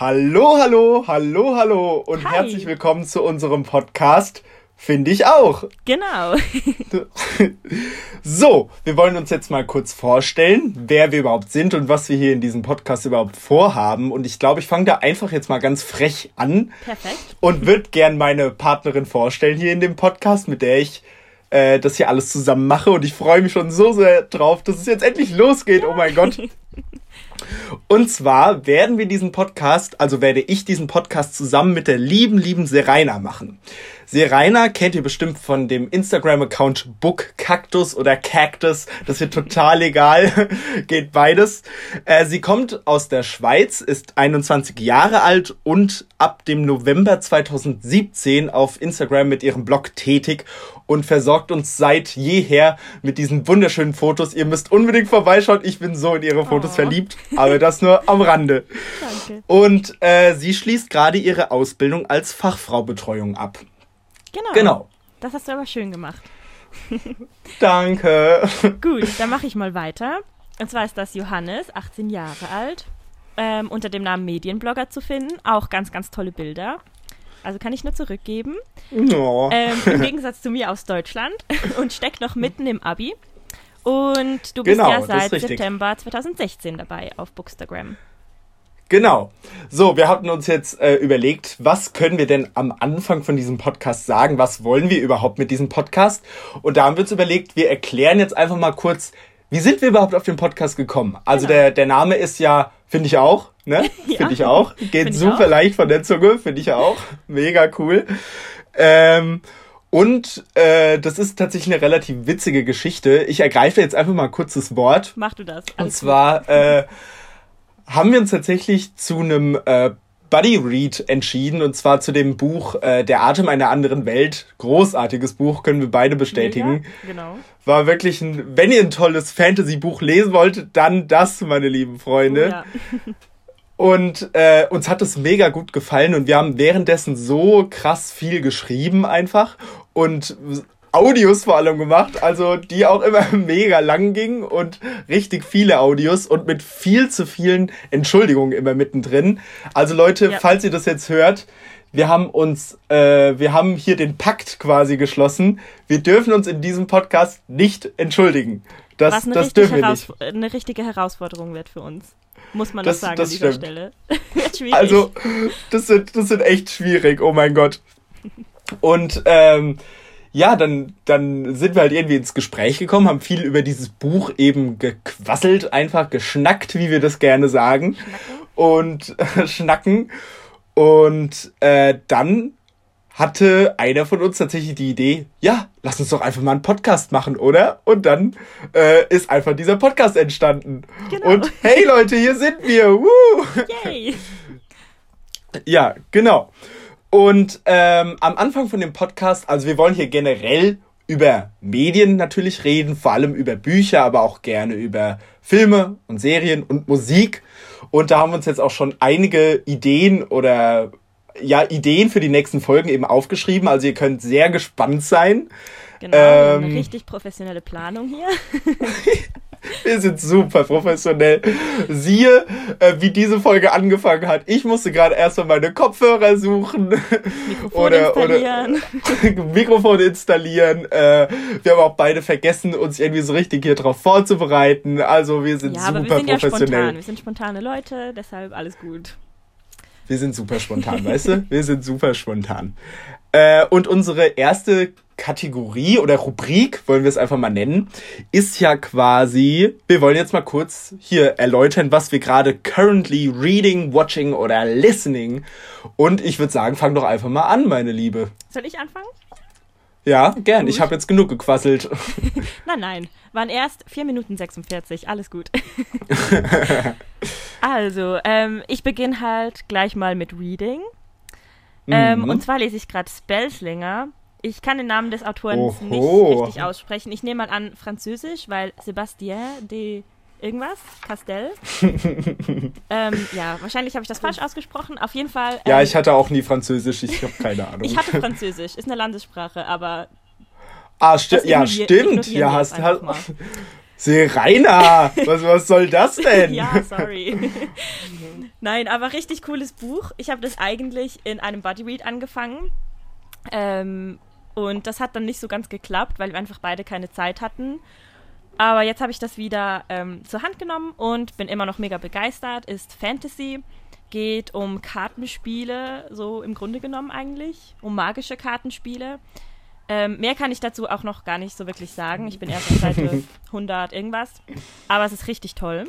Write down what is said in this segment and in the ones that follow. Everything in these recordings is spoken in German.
Hallo, hallo, hallo, hallo und Hi. herzlich willkommen zu unserem Podcast. Finde ich auch. Genau. So, wir wollen uns jetzt mal kurz vorstellen, wer wir überhaupt sind und was wir hier in diesem Podcast überhaupt vorhaben. Und ich glaube, ich fange da einfach jetzt mal ganz frech an Perfekt. und würde gern meine Partnerin vorstellen hier in dem Podcast, mit der ich äh, das hier alles zusammen mache. Und ich freue mich schon so sehr drauf, dass es jetzt endlich losgeht. Oh mein Gott. Und zwar werden wir diesen Podcast, also werde ich diesen Podcast zusammen mit der lieben, lieben Serena machen. Serena kennt ihr bestimmt von dem Instagram-Account Book Cactus oder Cactus. Das wird total egal. Geht beides. Äh, sie kommt aus der Schweiz, ist 21 Jahre alt und ab dem November 2017 auf Instagram mit ihrem Blog tätig und versorgt uns seit jeher mit diesen wunderschönen Fotos. Ihr müsst unbedingt vorbeischauen. Ich bin so in ihre Fotos Oh. verliebt, aber das nur am Rande. Danke. Und äh, sie schließt gerade ihre Ausbildung als Fachfraubetreuung ab. Genau. Genau. Das hast du aber schön gemacht. Danke. Gut, dann mache ich mal weiter. Und zwar ist das Johannes, 18 Jahre alt, ähm, unter dem Namen Medienblogger zu finden. Auch ganz, ganz tolle Bilder. Also kann ich nur zurückgeben. Oh. Ähm, Im Gegensatz zu mir aus Deutschland und steckt noch mitten im Abi. Und du bist Genau, ja seit. September 2016 dabei auf Bookstagram. Genau. So, wir hatten uns jetzt äh, überlegt, was können wir denn am Anfang von diesem Podcast sagen? Was wollen wir überhaupt mit diesem Podcast? Und da haben wir uns überlegt, wir erklären jetzt einfach mal kurz, wie sind wir überhaupt auf den Podcast gekommen? Also Genau. der, der Name ist ja, finde ich auch, ne? Ja. Finde ich auch. Geht super auch. leicht von der Zunge, finde ich auch. Mega cool. Ähm, und äh, das ist tatsächlich eine relativ witzige Geschichte. Ich ergreife jetzt einfach mal kurz das Wort. Mach du das. Und zwar äh, haben wir uns tatsächlich zu einem äh, Buddy Read entschieden und zwar zu dem Buch äh, Der Atem einer anderen Welt. Großartiges Buch, können wir beide bestätigen. Mega. Genau. War wirklich ein, wenn ihr ein tolles Fantasy-Buch lesen wollt, dann das, meine lieben Freunde. Oh, ja. Und äh, uns hat es mega gut gefallen und wir haben währenddessen so krass viel geschrieben einfach und Audios vor allem gemacht, also die auch immer mega lang gingen und richtig viele Audios und mit viel zu vielen Entschuldigungen immer mittendrin. Also Leute, Ja. falls ihr das jetzt hört, wir haben uns, äh, wir haben hier den Pakt quasi geschlossen. Wir dürfen uns in diesem Podcast nicht entschuldigen. Das, das dürfen wir nicht. eine richtige Herausforderung wird für uns. Muss man Das- sagen das an dieser stimmt. Stelle. wird schwierig. Also, das sind, das sind echt schwierig, oh mein Gott. Und ähm, ja, dann, dann sind wir halt irgendwie ins Gespräch gekommen, haben viel über dieses Buch eben gequasselt, einfach geschnackt, wie wir das gerne sagen. Und äh, schnacken. Und äh, dann hatte einer von uns tatsächlich die Idee, ja, lass uns doch einfach mal einen Podcast machen, oder? Und dann äh, ist einfach dieser Podcast entstanden. Genau. Und hey Leute, hier sind wir. Woo! Yay! Ja, genau. Und ähm, am Anfang von dem Podcast, also wir wollen hier generell über Medien natürlich reden, vor allem über Bücher, aber auch gerne über Filme und Serien und Musik. Und da haben wir uns jetzt auch schon einige Ideen oder ja, Ideen für die nächsten Folgen eben aufgeschrieben. Also ihr könnt sehr gespannt sein. Genau, Ähm. eine richtig professionelle Planung hier. Wir sind super professionell. Siehe, äh, wie diese Folge angefangen hat. Ich musste gerade erstmal meine Kopfhörer suchen. Mikrofon oder- oder- installieren. Mikrofon installieren. Äh, wir haben auch beide vergessen, uns irgendwie so richtig hier drauf vorzubereiten. Also wir sind ja, super aber wir sind ja professionell. spontan. Wir sind spontane Leute, deshalb alles gut. Wir sind super spontan, weißt du? Wir sind super spontan. Äh, und unsere erste Kategorie oder Rubrik, wollen wir es einfach mal nennen, ist ja quasi, wir wollen jetzt mal kurz hier erläutern, was wir gerade currently reading, watching oder listening. Und ich würde sagen, fang doch einfach mal an, meine Liebe. Soll ich anfangen? Ja, gern. Gut. Ich habe jetzt genug gequasselt. Nein, nein. Waren erst 4 Minuten 46. Alles gut. also, ähm, ich beginne halt gleich mal mit Reading. Ähm, Mhm. und zwar lese ich gerade Spellslinger. Ich kann den Namen des Autoren Oho. nicht richtig aussprechen. Ich nehme mal an Französisch, weil Sébastien de irgendwas, Castel. ähm, ja, wahrscheinlich habe ich das falsch ausgesprochen. Auf jeden Fall. Ja, ähm, ich hatte auch nie Französisch, ich habe keine Ahnung. ich hatte Französisch, ist eine Landessprache, aber ah, sti ja, stimmt. Ja, hast einfach halt. Serena, was, was soll das denn? ja, sorry. Nein, aber richtig cooles Buch. Ich habe das eigentlich in einem Bodyread angefangen. Ähm, und das hat dann nicht so ganz geklappt, weil wir einfach beide keine Zeit hatten. Aber jetzt habe ich das wieder ähm, zur Hand genommen und bin immer noch mega begeistert. Ist Fantasy, geht um Kartenspiele, so im Grunde genommen eigentlich, um magische Kartenspiele. Ähm, mehr kann ich dazu auch noch gar nicht so wirklich sagen. Ich bin erst auf Seite 100 irgendwas. Aber es ist richtig toll.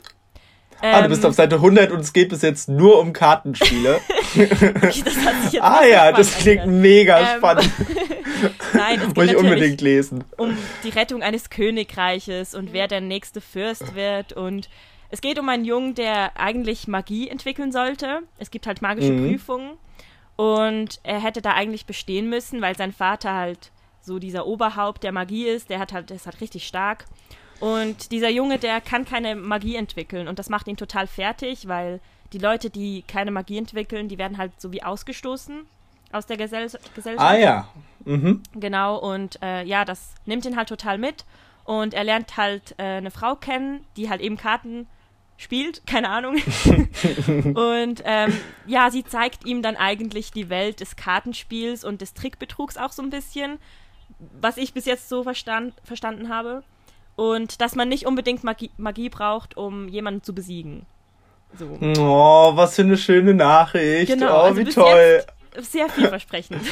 Ähm, ah, du bist ähm, auf Seite 100 und es geht bis jetzt nur um Kartenspiele. okay, das ah ja, das klingt angehört. mega ähm, spannend. Nein, es geht Muss ich unbedingt lesen. Um die Rettung eines Königreiches und wer der nächste Fürst wird. Und es geht um einen Jungen, der eigentlich Magie entwickeln sollte. Es gibt halt magische mhm. Prüfungen. Und er hätte da eigentlich bestehen müssen, weil sein Vater halt so dieser Oberhaupt der Magie ist. Der hat halt, der ist halt richtig stark. Und dieser Junge, der kann keine Magie entwickeln und das macht ihn total fertig, weil die Leute, die keine Magie entwickeln, die werden halt so wie ausgestoßen aus der Gesell Gesellschaft. Ah ja. Mhm. Genau, und äh, ja, das nimmt ihn halt total mit. Und er lernt halt äh, eine Frau kennen, die halt eben Karten spielt, keine Ahnung. und ähm, ja, sie zeigt ihm dann eigentlich die Welt des Kartenspiels und des Trickbetrugs auch so ein bisschen, was ich bis jetzt so verstand, verstanden habe und dass man nicht unbedingt Magie, Magie braucht, um jemanden zu besiegen. So. Oh, was für eine schöne Nachricht. Genau, oh, also wie toll. Sehr vielversprechend.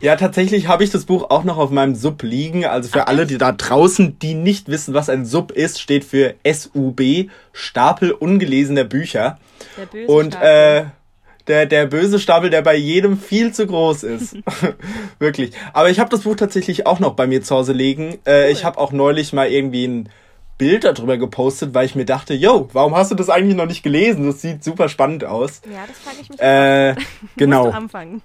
Ja, tatsächlich habe ich das Buch auch noch auf meinem Sub liegen. Also für Ach, alle, die da draußen, die nicht wissen, was ein Sub ist, steht für SUB, Stapel ungelesener Bücher. Der böse Und Stapel. äh der, der böse Stapel, der bei jedem viel zu groß ist. Wirklich. Aber ich habe das Buch tatsächlich auch noch bei mir zu Hause liegen. Äh, cool. Ich habe auch neulich mal irgendwie ein Bild darüber gepostet, weil ich mir dachte, yo, warum hast du das eigentlich noch nicht gelesen? Das sieht super spannend aus. Ja, das frage ich mich. Äh, genau. Anfangen.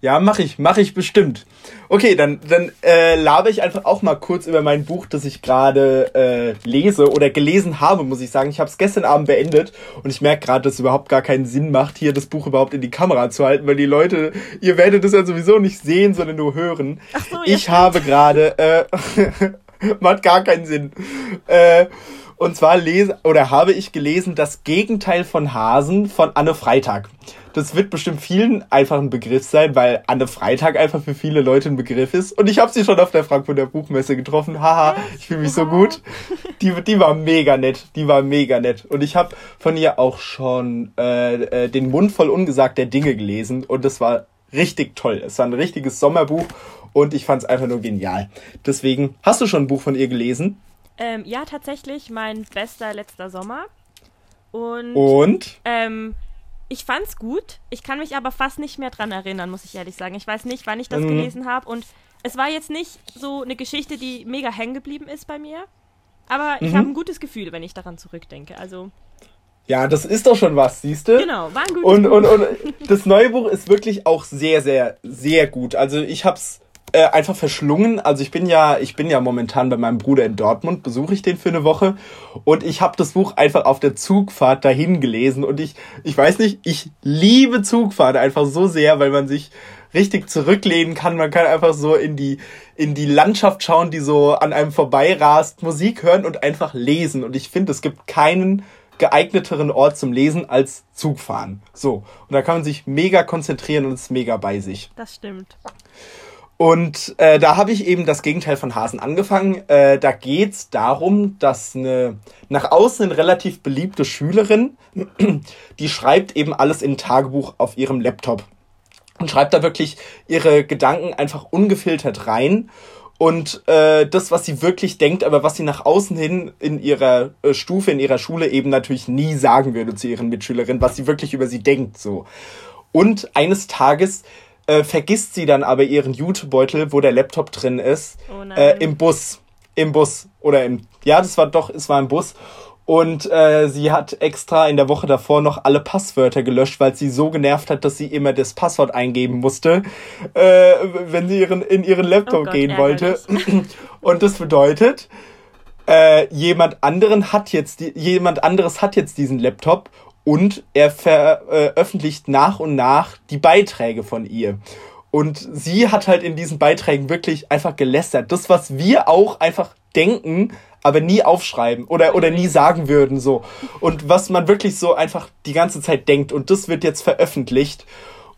Ja, mache ich, mache ich bestimmt. Okay, dann, dann äh, labe ich einfach auch mal kurz über mein Buch, das ich gerade äh, lese oder gelesen habe, muss ich sagen. Ich habe es gestern Abend beendet und ich merke gerade, dass es überhaupt gar keinen Sinn macht, hier das Buch überhaupt in die Kamera zu halten, weil die Leute, ihr werdet es ja sowieso nicht sehen, sondern nur hören. Ach so, ich habe gerade, äh, macht gar keinen Sinn. Äh, und zwar lese oder habe ich gelesen Das Gegenteil von Hasen von Anne Freitag. Das wird bestimmt vielen einfach ein Begriff sein, weil Anne Freitag einfach für viele Leute ein Begriff ist. Und ich habe sie schon auf der Frankfurter Buchmesse getroffen. Haha, ich fühle mich so gut. Die, die war mega nett. Die war mega nett. Und ich habe von ihr auch schon äh, äh, den Mund voll ungesagt der Dinge gelesen. Und das war richtig toll. Es war ein richtiges Sommerbuch und ich fand es einfach nur genial. Deswegen, hast du schon ein Buch von ihr gelesen? Ähm, ja, tatsächlich mein bester letzter Sommer. Und, und? Ähm, ich fand's gut. Ich kann mich aber fast nicht mehr dran erinnern, muss ich ehrlich sagen. Ich weiß nicht, wann ich das mhm. gelesen habe. Und es war jetzt nicht so eine Geschichte, die mega hängen geblieben ist bei mir. Aber ich mhm. habe ein gutes Gefühl, wenn ich daran zurückdenke. Also. Ja, das ist doch schon was, siehst du? Genau, war ein gutes und, Buch. Und, und das neue Buch ist wirklich auch sehr, sehr, sehr gut. Also ich hab's äh, einfach verschlungen. Also ich bin ja, ich bin ja momentan bei meinem Bruder in Dortmund, besuche ich den für eine Woche und ich habe das Buch einfach auf der Zugfahrt dahin gelesen und ich, ich weiß nicht, ich liebe Zugfahrt einfach so sehr, weil man sich richtig zurücklehnen kann. Man kann einfach so in die, in die Landschaft schauen, die so an einem vorbeirast, Musik hören und einfach lesen. Und ich finde, es gibt keinen geeigneteren Ort zum Lesen als Zugfahren. So. Und da kann man sich mega konzentrieren und ist mega bei sich. Das stimmt. Und äh, da habe ich eben das Gegenteil von Hasen angefangen. Äh, da geht's darum, dass eine nach außen relativ beliebte Schülerin, die schreibt eben alles in ein Tagebuch auf ihrem Laptop und schreibt da wirklich ihre Gedanken einfach ungefiltert rein. Und äh, das, was sie wirklich denkt, aber was sie nach außen hin in ihrer äh, Stufe, in ihrer Schule eben natürlich nie sagen würde zu ihren Mitschülerinnen, was sie wirklich über sie denkt, so. Und eines Tages äh, vergisst sie dann aber ihren Jutebeutel, wo der Laptop drin ist, oh äh, im Bus. Im Bus. Oder im. Ja, das war doch, es war im Bus. Und äh, sie hat extra in der Woche davor noch alle Passwörter gelöscht, weil sie so genervt hat, dass sie immer das Passwort eingeben musste, äh, wenn sie ihren, in ihren Laptop oh Gott, gehen wollte. Und das bedeutet, äh, jemand anderen hat jetzt die, jemand anderes hat jetzt diesen Laptop und er veröffentlicht nach und nach die Beiträge von ihr. Und sie hat halt in diesen Beiträgen wirklich einfach gelästert. Das, was wir auch einfach denken, aber nie aufschreiben oder, oder nie sagen würden, so. Und was man wirklich so einfach die ganze Zeit denkt und das wird jetzt veröffentlicht.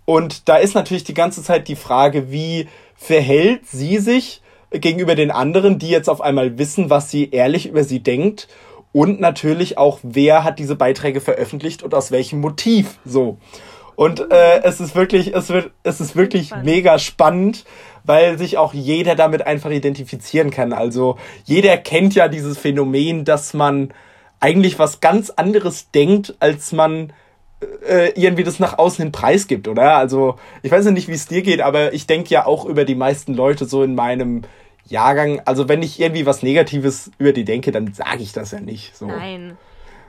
Und da ist natürlich die ganze Zeit die Frage, wie verhält sie sich gegenüber den anderen, die jetzt auf einmal wissen, was sie ehrlich über sie denkt und natürlich auch, wer hat diese Beiträge veröffentlicht und aus welchem Motiv, so. Und äh, es ist wirklich, es wird, es ist wirklich spannend. mega spannend, weil sich auch jeder damit einfach identifizieren kann. Also jeder kennt ja dieses Phänomen, dass man eigentlich was ganz anderes denkt, als man äh, irgendwie das nach außen hin preisgibt, oder? Also ich weiß ja nicht, wie es dir geht, aber ich denke ja auch über die meisten Leute so in meinem Jahrgang. Also wenn ich irgendwie was Negatives über die denke, dann sage ich das ja nicht. So. Nein.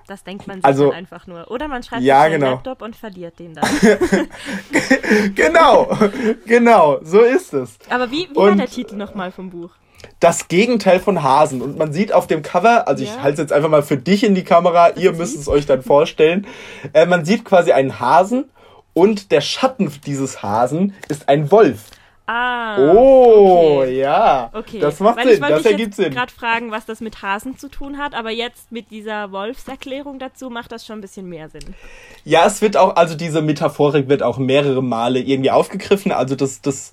Das denkt man sich also, einfach nur. Oder man schreibt ja, genau. Laptop und verliert den dann. genau, genau, so ist es. Aber wie, wie war der Titel nochmal vom Buch? Das Gegenteil von Hasen. Und man sieht auf dem Cover, also ja. ich halte es jetzt einfach mal für dich in die Kamera, ihr müsst es euch dann vorstellen. Äh, man sieht quasi einen Hasen und der Schatten dieses Hasen ist ein Wolf. Ah. Oh, okay. ja. Okay. Das macht Weil Sinn, das ergibt Sinn. Ich wollte gerade fragen, was das mit Hasen zu tun hat, aber jetzt mit dieser Wolfserklärung dazu macht das schon ein bisschen mehr Sinn. Ja, es wird auch, also diese Metaphorik wird auch mehrere Male irgendwie aufgegriffen. Also das, das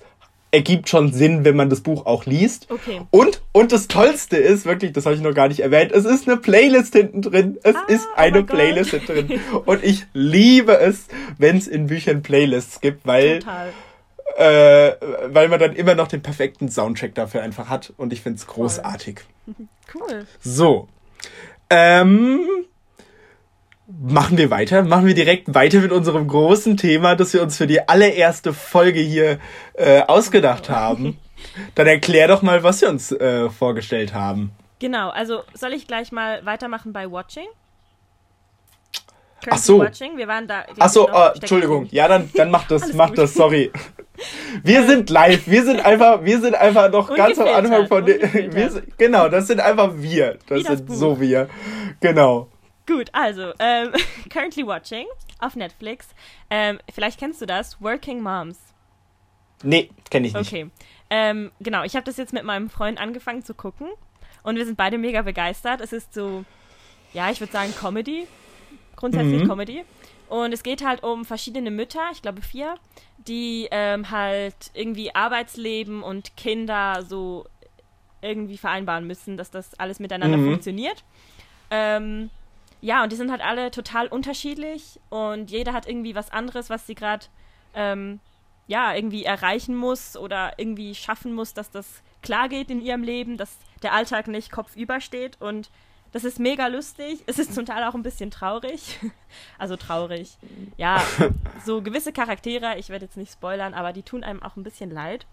ergibt schon Sinn, wenn man das Buch auch liest. Okay. Und, und das Tollste ist, wirklich, das habe ich noch gar nicht erwähnt, es ist eine Playlist hinten drin. Es ah, ist oh eine oh Playlist hinten drin. Und ich liebe es, wenn es in Büchern Playlists gibt, weil. Total äh, weil man dann immer noch den perfekten Soundtrack dafür einfach hat und ich finde es großartig. Cool. So. Ähm, machen wir weiter. Machen wir direkt weiter mit unserem großen Thema, das wir uns für die allererste Folge hier äh, ausgedacht haben. Dann erklär doch mal, was wir uns äh, vorgestellt haben. Genau, also soll ich gleich mal weitermachen bei Watching? Ach so. Watching. Wir waren da. Ach so, oh, Entschuldigung. Ja, dann, dann mach das, mach das, sorry. Wir sind live, wir sind einfach, wir sind einfach noch ganz am Anfang von den. genau, das sind einfach wir. Das, das sind Buch. so wir. Genau. Gut, also, ähm, currently watching auf Netflix. Ähm, vielleicht kennst du das, Working Moms. Nee, kenne ich nicht. Okay. Ähm, genau, ich habe das jetzt mit meinem Freund angefangen zu gucken und wir sind beide mega begeistert. Es ist so, ja, ich würde sagen Comedy, grundsätzlich mhm. Comedy. Und es geht halt um verschiedene Mütter, ich glaube vier, die ähm, halt irgendwie Arbeitsleben und Kinder so irgendwie vereinbaren müssen, dass das alles miteinander mhm. funktioniert. Ähm, ja, und die sind halt alle total unterschiedlich und jeder hat irgendwie was anderes, was sie gerade ähm, ja irgendwie erreichen muss oder irgendwie schaffen muss, dass das klar geht in ihrem Leben, dass der Alltag nicht kopfüber steht und das ist mega lustig. Es ist zum Teil auch ein bisschen traurig. Also traurig. Ja, so gewisse Charaktere, ich werde jetzt nicht spoilern, aber die tun einem auch ein bisschen leid.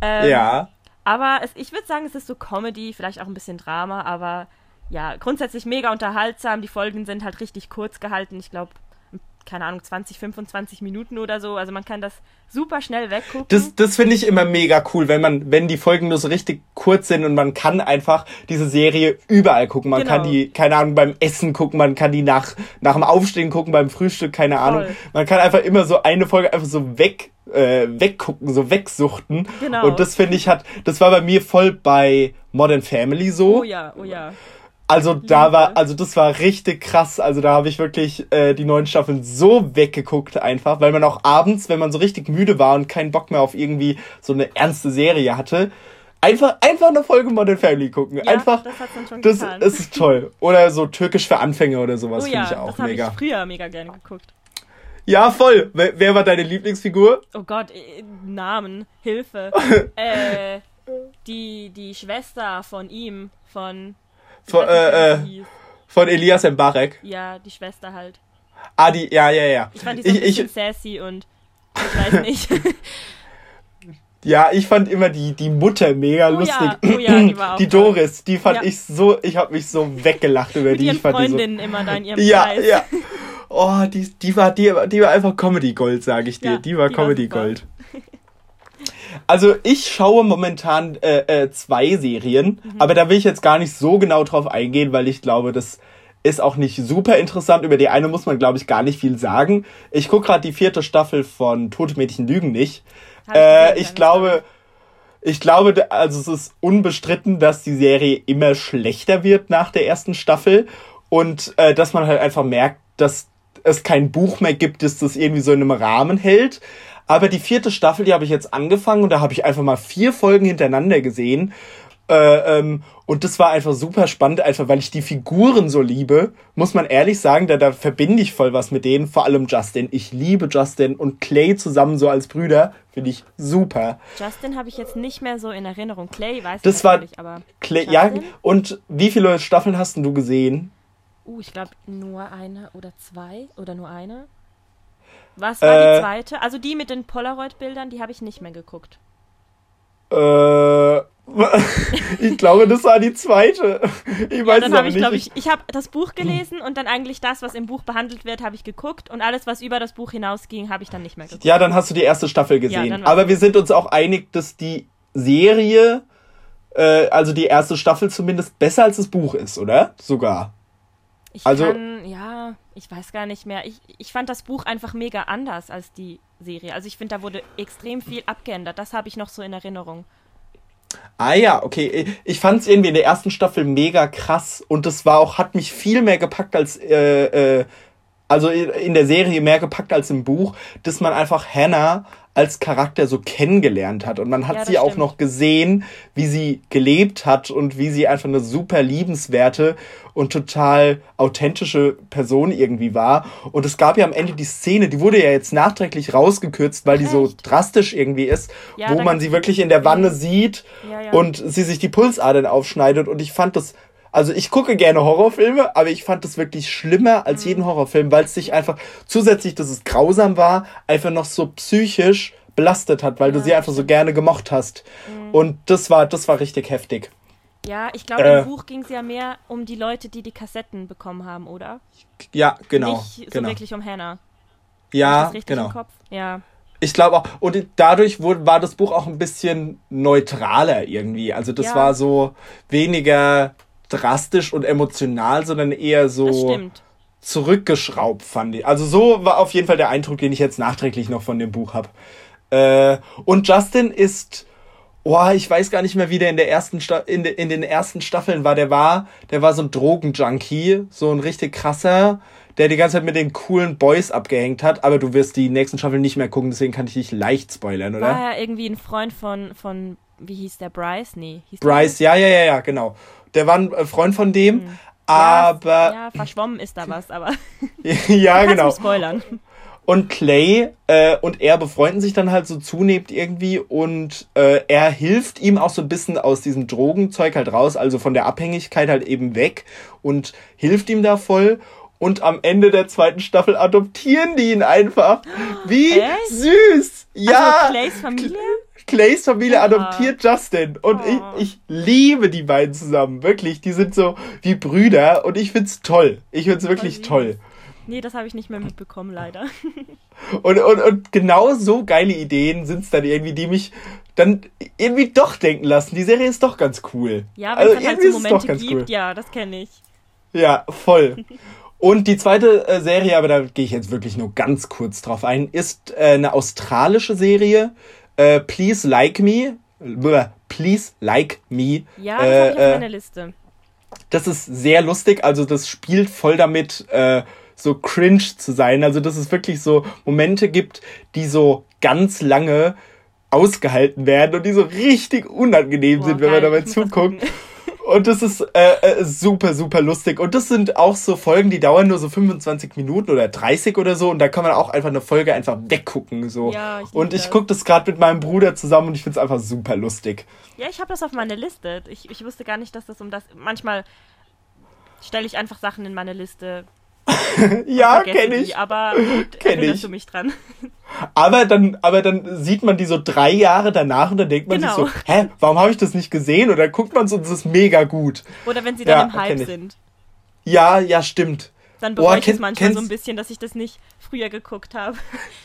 Ähm, ja. Aber es, ich würde sagen, es ist so Comedy, vielleicht auch ein bisschen Drama, aber ja, grundsätzlich mega unterhaltsam. Die Folgen sind halt richtig kurz gehalten. Ich glaube, keine Ahnung, 20, 25 Minuten oder so. Also man kann das super schnell weggucken. Das, das finde ich immer mega cool, wenn man, wenn die Folgen nur so richtig kurz sind und man kann einfach diese Serie überall gucken. Man genau. kann die, keine Ahnung, beim Essen gucken, man kann die nach, nach dem Aufstehen gucken, beim Frühstück, keine Ahnung. Voll. Man kann einfach immer so eine Folge einfach so weg, äh, weggucken, so wegsuchten. Genau. Und das finde ich hat, das war bei mir voll bei Modern Family so. Oh ja, oh ja. Also da war, also das war richtig krass. Also da habe ich wirklich äh, die neuen Staffeln so weggeguckt einfach, weil man auch abends, wenn man so richtig müde war und keinen Bock mehr auf irgendwie so eine ernste Serie hatte, einfach einfach eine Folge Modern Family gucken. Ja, einfach. Das hat man schon das, getan. Das ist toll. Oder so türkisch für Anfänger oder sowas oh, finde ja, ich auch das mega. Ich früher mega gerne geguckt. Ja, voll. Wer, wer war deine Lieblingsfigur? Oh Gott, äh, Namen, Hilfe. äh, die die Schwester von ihm, von von, äh, äh, von Elias Mbarek. Ja, die Schwester halt. Ah, die, ja, ja, ja. Ich fand die so ein bisschen ich, sassy und ich weiß nicht. Ja, ich fand immer die, die Mutter mega oh lustig. Ja, oh ja, die war auch Die Doris, die fand ja. ich so, ich habe mich so weggelacht über Mit die. Ihren ich fand Freundinnen die so, immer da in ihrem Ja, Kreis. ja. Oh, die, die war, die, die war einfach Comedy Gold, sage ich dir. Die war die Comedy war Gold. Also ich schaue momentan äh, äh, zwei Serien, mhm. aber da will ich jetzt gar nicht so genau drauf eingehen, weil ich glaube, das ist auch nicht super interessant. Über die eine muss man, glaube ich, gar nicht viel sagen. Ich gucke gerade die vierte Staffel von Tote Mädchen lügen nicht. Äh, ich glaube, ich glaube, also es ist unbestritten, dass die Serie immer schlechter wird nach der ersten Staffel und äh, dass man halt einfach merkt, dass es kein Buch mehr gibt, das das irgendwie so in einem Rahmen hält. Aber die vierte Staffel, die habe ich jetzt angefangen und da habe ich einfach mal vier Folgen hintereinander gesehen. Äh, ähm, und das war einfach super spannend, einfach weil ich die Figuren so liebe, muss man ehrlich sagen, da, da verbinde ich voll was mit denen, vor allem Justin. Ich liebe Justin und Clay zusammen so als Brüder, finde ich super. Justin habe ich jetzt nicht mehr so in Erinnerung. Clay weiß das ich war natürlich, aber. Clay, ja, und wie viele Staffeln hast du gesehen? Uh, ich glaube nur eine oder zwei oder nur eine. Was war Äh, die zweite? Also die mit den Polaroid-Bildern, die habe ich nicht mehr geguckt. Äh, ich glaube, das war die zweite. Ich Ja, weiß dann es aber habe ich, nicht. glaube ich, ich habe das Buch gelesen und dann eigentlich das, was im Buch behandelt wird, habe ich geguckt und alles, was über das Buch hinausging, habe ich dann nicht mehr geguckt. Ja, dann hast du die erste Staffel Ja, gesehen. war's Aber wir sind uns auch einig, dass die Serie, äh, also die erste Staffel zumindest, besser als das Buch ist, oder? Sogar. Ich Also- kann, ja, ich weiß gar nicht mehr. Ich, ich fand das Buch einfach mega anders als die Serie. Also ich finde, da wurde extrem viel abgeändert. Das habe ich noch so in Erinnerung. Ah ja, okay. Ich fand es irgendwie in der ersten Staffel mega krass und das war auch, hat mich viel mehr gepackt als, äh, äh, also in der Serie mehr gepackt als im Buch, dass man einfach Hannah als Charakter so kennengelernt hat und man hat Ja, sie auch stimmt. noch gesehen, wie sie gelebt hat und wie sie einfach eine super liebenswerte und total authentische Person irgendwie war. Und es gab ja am Ende die Szene, die wurde ja jetzt nachträglich rausgekürzt, weil die so Echt? drastisch irgendwie ist, Ja, wo man sie wirklich in der Wanne sieht ja. und sie sich die Pulsadern aufschneidet und ich fand das also ich gucke gerne Horrorfilme, aber ich fand das wirklich schlimmer als Mhm. jeden Horrorfilm, weil es sich einfach zusätzlich, dass es grausam war, einfach noch so psychisch belastet hat, weil du Ja, sie einfach so gerne gemocht hast. Mhm. Und das war das war richtig heftig. Ja, ich glaube, Äh. im Buch ging es ja mehr um die Leute, die die Kassetten bekommen haben, oder? Ja, genau, Nicht so genau. wirklich um Hannah. Ja, genau. Ja. Ich glaube auch, und dadurch wurde, war das Buch auch ein bisschen neutraler irgendwie. Also das Ja. war so weniger drastisch und emotional, sondern eher so zurückgeschraubt, fand ich. Also so war auf jeden Fall der Eindruck, den ich jetzt nachträglich noch von dem Buch habe. Äh, und Justin ist, oh, ich weiß gar nicht mehr, wie der in der ersten Sta in, de in den ersten Staffeln war. Der war, der war so ein Drogenjunkie, so ein richtig krasser, der die ganze Zeit mit den coolen Boys abgehängt hat. Aber du wirst die nächsten Staffeln nicht mehr gucken, deswegen kann ich dich leicht spoilern, oder? War ja irgendwie ein Freund von, von wie hieß der, Bryce? Nee. Hieß der Bryce, so? ja, ja, ja, ja, genau. Der war ein äh, Freund von dem, Ja, aber Ja, verschwommen ist da was, aber ja, genau. spoilern. Und Clay äh, und er befreunden sich dann halt so zunehmend irgendwie und äh, er hilft ihm auch so ein bisschen aus diesem Drogenzeug halt raus, also von der Abhängigkeit halt eben weg und hilft ihm da voll. Und am Ende der zweiten Staffel adoptieren die ihn einfach. Wie Echt? süß! Ja! Also Clays Familie? Clays Familie Ja. adoptiert Justin. Und Oh. ich, ich liebe die beiden zusammen. Wirklich. Die sind so wie Brüder und ich find's toll. Ich find's wirklich süß. toll. Nee, das habe ich nicht mehr mitbekommen, leider. Und, und, und genau so geile Ideen sind's dann irgendwie, die mich dann irgendwie doch denken lassen. Die Serie ist doch ganz cool. Ja, wenn es dann halt so Also es Momente gibt, ja, das kenne ich. Ja, voll. Und die zweite äh, Serie, aber da gehe ich jetzt wirklich nur ganz kurz drauf ein, ist äh, eine australische Serie. Äh, Please Like Me. Please Like Me. Ja, das Äh, habe ich auf äh, meiner Liste. das ist sehr lustig. Also das spielt voll damit, äh, so cringe zu sein. Also dass es wirklich so Momente gibt, die so ganz lange ausgehalten werden und die so richtig unangenehm Boah, sind, wenn man geil, dabei muss das zuguckt. Und das ist äh, äh, super, super lustig. Und das sind auch so Folgen, die dauern nur so 25 Minuten oder 30 oder so. Und da kann man auch einfach eine Folge einfach weggucken. So. Ja, ich und ich gucke das gerade mit meinem Bruder zusammen und ich find's einfach super lustig. Ja, ich habe das auf meiner Liste. Ich, ich wusste gar nicht, dass das um das. Manchmal stelle ich einfach Sachen in meine Liste. Ja, kenne die, ich. Aber gut, Kenn erinnerst ich. du mich dran. Aber dann, aber dann sieht man die so drei Jahre danach und dann denkt man Genau. sich so, hä, warum habe ich das nicht gesehen? Und dann guckt man so und es ist mega gut. Oder wenn sie Ja, dann im Hype sind. Ja, ja, stimmt. Dann Boah, bereue ich es manchmal so ein bisschen, dass ich das nicht früher geguckt habe.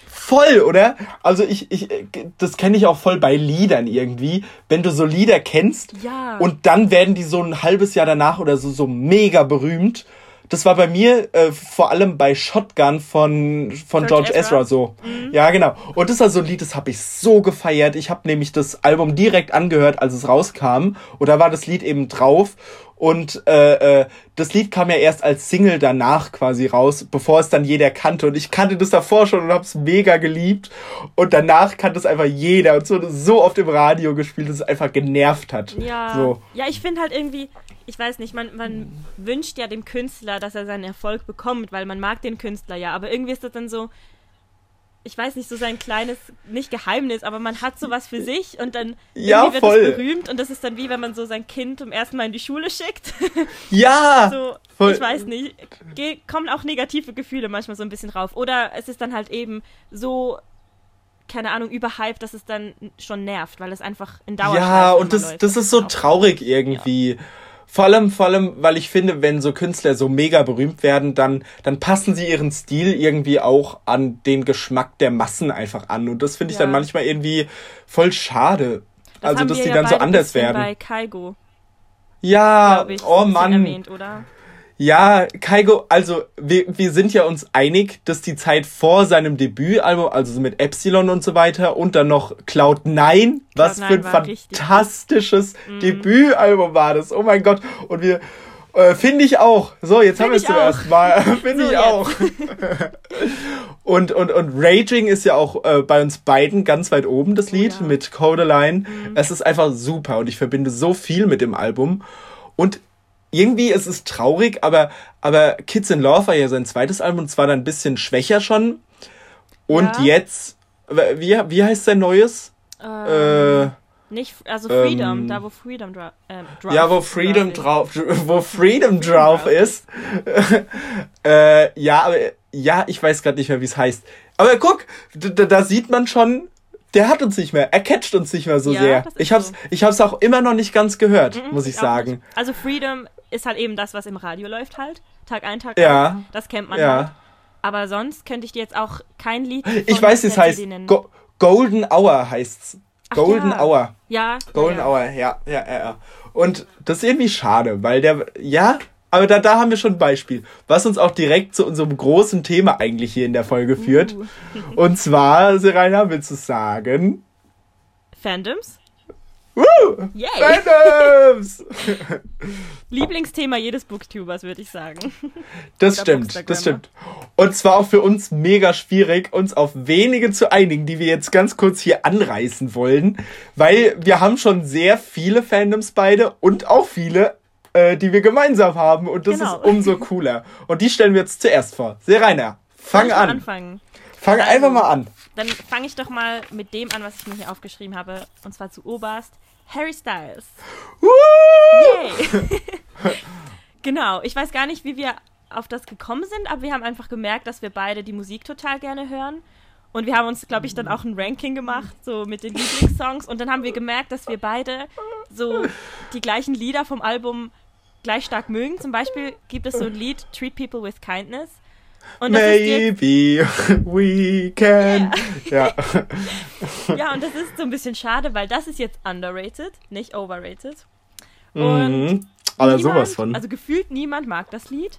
Voll, oder? Also ich, ich, äh, das kenne ich auch voll bei Liedern irgendwie. Wenn du so Lieder kennst Ja. und dann werden die so ein halbes Jahr danach oder so, so mega berühmt, das war bei mir äh, vor allem bei Shotgun von, von George, George Ezra. Ezra so. Mhm. Ja, genau. Und das war so ein Lied, das habe ich so gefeiert. Ich habe nämlich das Album direkt angehört, als es rauskam. Und da war das Lied eben drauf. Und äh, äh, das Lied kam ja erst als Single danach quasi raus, bevor es dann jeder kannte. Und ich kannte das davor schon und hab's mega geliebt. Und danach kannte es einfach jeder und so, so oft im Radio gespielt, dass es einfach genervt hat. Ja, so. ja ich finde halt irgendwie, ich weiß nicht, man, man wünscht ja dem Künstler, dass er seinen Erfolg bekommt, weil man mag den Künstler ja. Aber irgendwie ist das dann so, ich weiß nicht, so sein kleines, nicht Geheimnis, aber man hat sowas für sich und dann ja, wird es berühmt und das ist dann wie, wenn man so sein Kind zum ersten Mal in die Schule schickt. Ja! so, voll. Ich weiß nicht, kommen auch negative Gefühle manchmal so ein bisschen drauf. Oder es ist dann halt eben so, keine Ahnung, überhyped, dass es dann schon nervt, weil es einfach in Dauerschleife Ja, und das, das ist so traurig irgendwie. Ja. Vor allem, vor allem, weil ich finde, wenn so Künstler so mega berühmt werden, dann, dann passen sie ihren Stil irgendwie auch an den Geschmack der Massen einfach an. Und das finde ich ja. dann manchmal irgendwie voll schade. Das also, dass die ja dann so anders werden. Bei Kaigo. Ja, ich, oh Mann. Erwähnt, oder? Ja, Kaigo, also wir, wir sind ja uns einig, dass die Zeit vor seinem Debütalbum, also mit Epsilon und so weiter und dann noch Cloud 9, was für ein fantastisches richtig. Mhm. Debütalbum war das. Oh mein Gott. Und wir, äh, finde ich auch. So, jetzt Find haben wir es zum ersten Mal. Finde so ich auch. und, und, und Raging ist ja auch äh, bei uns beiden ganz weit oben, das oh Lied oh, ja. mit Codeline. Mhm. Es ist einfach super und ich verbinde so viel mit dem Album. Und irgendwie ist es traurig, aber, aber Kids in Love war ja sein zweites Album und zwar dann ein bisschen schwächer schon. Und ja. jetzt, wie, wie heißt sein neues? Ähm, äh, nicht, also Freedom, ähm, da wo Freedom dra äh, drauf Ja, wo Freedom drauf, wo Freedom drauf ist. äh, ja, aber, ja, ich weiß gerade nicht mehr, wie es heißt. Aber guck, da, da sieht man schon, der hat uns nicht mehr, er catcht uns nicht mehr so ja, sehr. Ich hab's, so. ich hab's auch immer noch nicht ganz gehört, mhm, muss ich, ich sagen. Nicht. Also Freedom ist halt eben das, was im Radio läuft halt. Tag ein, Tag ja. aus. Das kennt man ja. halt. Aber sonst könnte ich dir jetzt auch kein Lied. Ich weiß, es heißt Go Golden Hour heißt's. Golden ja. Hour. Ja. Golden ja. Hour, ja, ja, ja. Und das ist irgendwie schade, weil der, ja, aber da, da haben wir schon ein Beispiel, was uns auch direkt zu unserem großen Thema eigentlich hier in der Folge führt. Uh. Und zwar, Serena, willst du sagen? Fandoms? Woo! Yay! Fandoms! Lieblingsthema jedes Booktubers, würde ich sagen. Das stimmt, das stimmt. Und zwar auch für uns mega schwierig, uns auf wenige zu einigen, die wir jetzt ganz kurz hier anreißen wollen, weil wir haben schon sehr viele Fandoms beide und auch viele, äh, die wir gemeinsam haben und das genau. ist umso cooler. Und die stellen wir jetzt zuerst vor. Sehr Rainer, fang an. Anfangen? Fang also, einfach mal an. Dann fange ich doch mal mit dem an, was ich mir hier aufgeschrieben habe. Und zwar zu Oberst. Harry Styles. Woo! Yay! genau, ich weiß gar nicht, wie wir auf das gekommen sind, aber wir haben einfach gemerkt, dass wir beide die Musik total gerne hören. Und wir haben uns, glaube ich, dann auch ein Ranking gemacht, so mit den Lieblingssongs. Und dann haben wir gemerkt, dass wir beide so die gleichen Lieder vom Album gleich stark mögen. Zum Beispiel gibt es so ein Lied, Treat People with Kindness. Und Maybe we can. Yeah. Ja. ja, und das ist so ein bisschen schade, weil das ist jetzt underrated, nicht overrated. Und mhm. Aber niemand, sowas von. Also gefühlt niemand mag das Lied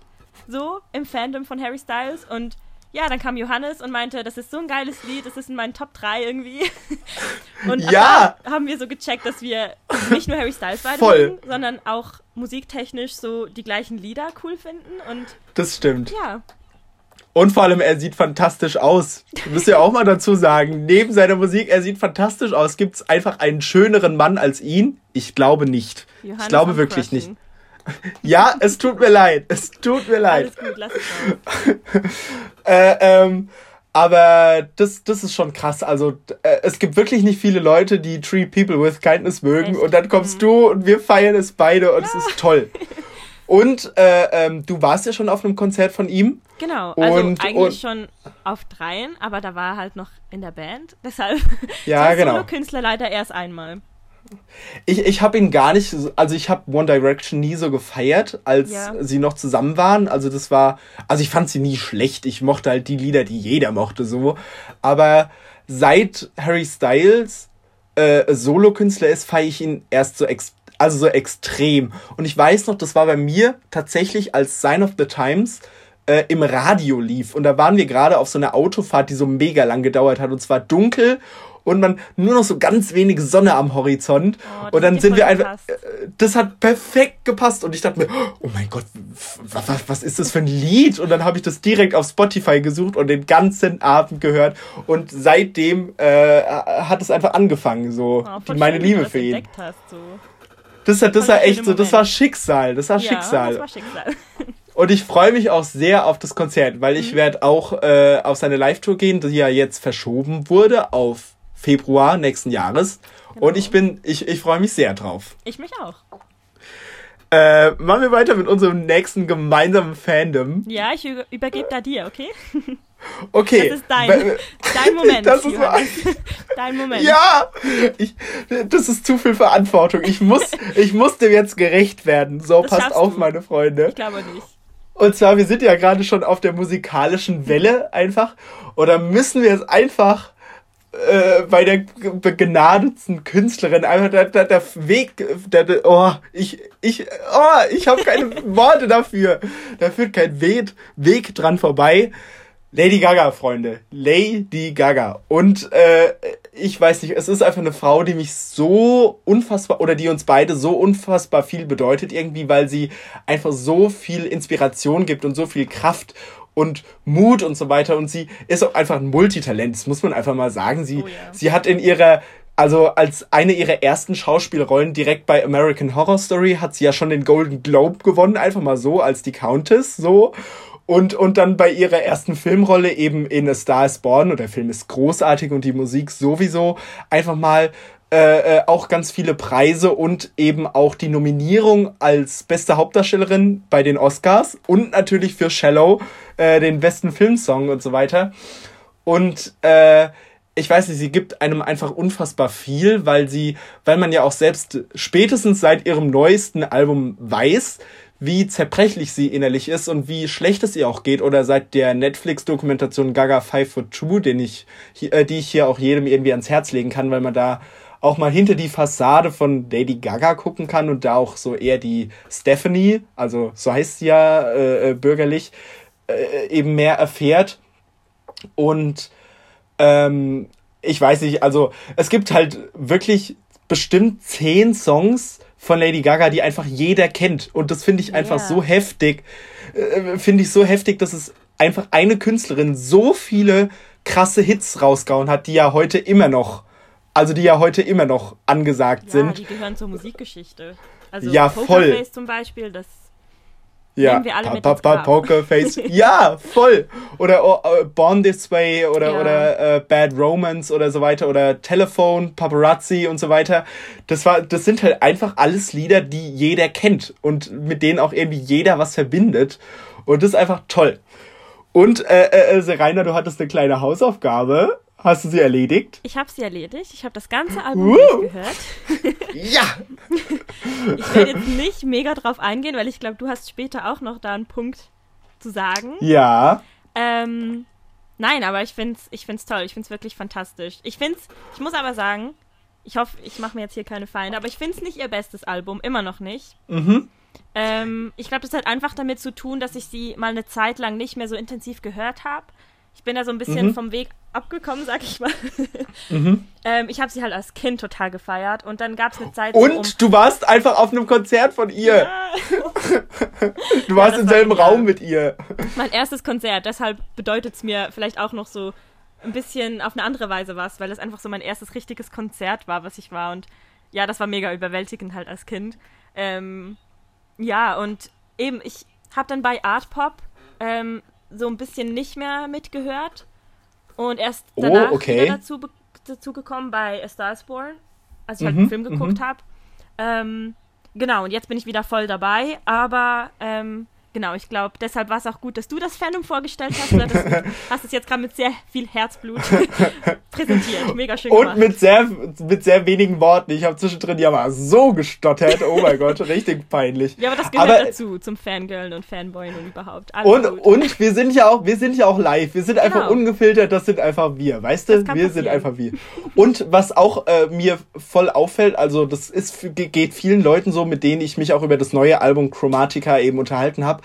so im Fandom von Harry Styles und ja, dann kam Johannes und meinte, das ist so ein geiles Lied, das ist in meinen Top 3 irgendwie. Und ja. haben wir so gecheckt, dass wir nicht nur Harry Styles beide. Mögen, sondern auch musiktechnisch so die gleichen Lieder cool finden und Das stimmt. Ja. Und vor allem, er sieht fantastisch aus. Müsst ihr auch mal dazu sagen. Neben seiner Musik, er sieht fantastisch aus. Gibt es einfach einen schöneren Mann als ihn? Ich glaube nicht. Johannes ich glaube wirklich Crushing. nicht. Ja, es tut mir leid. Es tut mir leid. Alles gut, lass es äh, ähm, aber das, das ist schon krass. Also, äh, es gibt wirklich nicht viele Leute, die Treat People with Kindness mögen. Echt? Und dann kommst mhm. du und wir feiern es beide und ja. es ist toll. Und äh, ähm, du warst ja schon auf einem Konzert von ihm. Genau, also und, eigentlich und, schon auf dreien, aber da war er halt noch in der Band. Deshalb ja, genau. Künstler leider erst einmal. Ich, ich habe ihn gar nicht, also ich habe One Direction nie so gefeiert, als ja. sie noch zusammen waren. Also das war, also ich fand sie nie schlecht. Ich mochte halt die Lieder, die jeder mochte so. Aber seit Harry Styles äh, Solokünstler ist, feiere ich ihn erst so, Also so extrem. Und ich weiß noch, das war bei mir tatsächlich als Sign of the Times äh, im Radio lief. Und da waren wir gerade auf so einer Autofahrt, die so mega lang gedauert hat. Und zwar dunkel und man nur noch so ganz wenig Sonne am Horizont. Oh, und dann sind wir einfach. Äh, das hat perfekt gepasst. Und ich dachte mir, oh mein Gott, was, was ist das für ein Lied? Und dann habe ich das direkt auf Spotify gesucht und den ganzen Abend gehört. Und seitdem äh, hat es einfach angefangen, so oh, meine schön, Liebe für ihn. Hast, so. Das, das war echt so, das war Schicksal. Das war ja, Schicksal. Das war Schicksal. Und ich freue mich auch sehr auf das Konzert, weil ich mhm. werde auch äh, auf seine Live-Tour gehen, die ja jetzt verschoben wurde auf Februar nächsten Jahres. Genau. Und ich bin, ich, ich freue mich sehr drauf. Ich mich auch. Äh, machen wir weiter mit unserem nächsten gemeinsamen Fandom. Ja, ich übergebe da dir, okay? Okay. Das ist dein, dein Moment. Das ist ein, dein Moment. Ja! Ich, das ist zu viel Verantwortung. Ich muss, ich muss dem jetzt gerecht werden. So, das passt auf, du. meine Freunde. Ich glaube nicht. Und zwar, wir sind ja gerade schon auf der musikalischen Welle einfach. Oder müssen wir jetzt einfach äh, bei der begnadetsten Künstlerin einfach der, der, der Weg, der, der, oh, ich, ich, oh, ich habe keine Worte dafür. Da führt kein Weg, Weg dran vorbei. Lady Gaga, Freunde. Lady Gaga. Und äh, ich weiß nicht, es ist einfach eine Frau, die mich so unfassbar, oder die uns beide so unfassbar viel bedeutet irgendwie, weil sie einfach so viel Inspiration gibt und so viel Kraft und Mut und so weiter. Und sie ist auch einfach ein Multitalent, das muss man einfach mal sagen. Sie, oh yeah. sie hat in ihrer, also als eine ihrer ersten Schauspielrollen direkt bei American Horror Story hat sie ja schon den Golden Globe gewonnen, einfach mal so, als die Countess, so. Und, und dann bei ihrer ersten Filmrolle eben in A Star is Born, und der Film ist großartig und die Musik sowieso, einfach mal äh, äh, auch ganz viele Preise und eben auch die Nominierung als beste Hauptdarstellerin bei den Oscars und natürlich für Shallow äh, den besten Filmsong und so weiter. Und äh, ich weiß nicht, sie gibt einem einfach unfassbar viel, weil sie, weil man ja auch selbst spätestens seit ihrem neuesten Album weiß, wie zerbrechlich sie innerlich ist und wie schlecht es ihr auch geht. Oder seit der Netflix-Dokumentation Gaga Five for Two, den ich, äh, die ich hier auch jedem irgendwie ans Herz legen kann, weil man da auch mal hinter die Fassade von Lady Gaga gucken kann und da auch so eher die Stephanie, also so heißt sie ja äh, äh, bürgerlich, äh, eben mehr erfährt. Und ähm, ich weiß nicht, also es gibt halt wirklich bestimmt zehn Songs von Lady Gaga, die einfach jeder kennt. Und das finde ich einfach yeah. so heftig. Äh, finde ich so heftig, dass es einfach eine Künstlerin so viele krasse Hits rausgehauen hat, die ja heute immer noch also die ja heute immer noch angesagt ja, sind. Die gehören zur Musikgeschichte. Also ja, voll. zum Beispiel, das ja, wir alle pa pa pa Pokerface. ja, voll. Oder oh, uh, Born This Way oder, ja. oder uh, Bad Romance oder so weiter oder Telephone, Paparazzi und so weiter. Das war, das sind halt einfach alles Lieder, die jeder kennt und mit denen auch irgendwie jeder was verbindet. Und das ist einfach toll. Und äh, äh, äh Rainer, du hattest eine kleine Hausaufgabe. Hast du sie erledigt? Ich habe sie erledigt. Ich habe das ganze Album uh. gehört. ja! ich werde jetzt nicht mega drauf eingehen, weil ich glaube, du hast später auch noch da einen Punkt zu sagen. Ja. Ähm, nein, aber ich finde es ich find's toll. Ich finde es wirklich fantastisch. Ich finde ich muss aber sagen, ich hoffe, ich mache mir jetzt hier keine Feinde, aber ich finde es nicht ihr bestes Album, immer noch nicht. Mhm. Ähm, ich glaube, das hat einfach damit zu tun, dass ich sie mal eine Zeit lang nicht mehr so intensiv gehört habe. Ich bin da so ein bisschen mhm. vom Weg abgekommen, sag ich mal. Mhm. ähm, ich habe sie halt als Kind total gefeiert und dann gab es eine Zeit. Und so um du warst einfach auf einem Konzert von ihr. Ja. du warst ja, im selben war, Raum mit ihr. Mein erstes Konzert, deshalb bedeutet es mir vielleicht auch noch so ein bisschen auf eine andere Weise was, weil das einfach so mein erstes richtiges Konzert war, was ich war und ja, das war mega überwältigend halt als Kind. Ähm, ja, und eben, ich habe dann bei Art Pop ähm, so ein bisschen nicht mehr mitgehört und erst oh, danach oh, okay. wieder dazu, dazu gekommen bei A Star is Born, als ich halt mhm, halt den Film geguckt mhm. habe. Ähm, genau, und jetzt bin ich wieder voll dabei, aber ähm, genau, ich glaube, deshalb war es auch gut, dass du das Fandom vorgestellt hast. Du hast es jetzt gerade mit sehr viel Herzblut präsentiert. Mega schön gemacht. Und mit sehr, mit sehr wenigen Worten. Ich habe zwischendrin ja mal so gestottert. Oh mein Gott, richtig peinlich. Ja, aber das gehört aber, dazu, zum Fangirlen und Fanboyen und überhaupt. Alles und, und wir sind ja auch, wir sind ja auch live. Wir sind genau. einfach ungefiltert, das sind einfach wir. Weißt du? Wir passieren. sind einfach wir. Und was auch äh, mir voll auffällt, also das ist, geht vielen Leuten so, mit denen ich mich auch über das neue Album Chromatica eben unterhalten habe.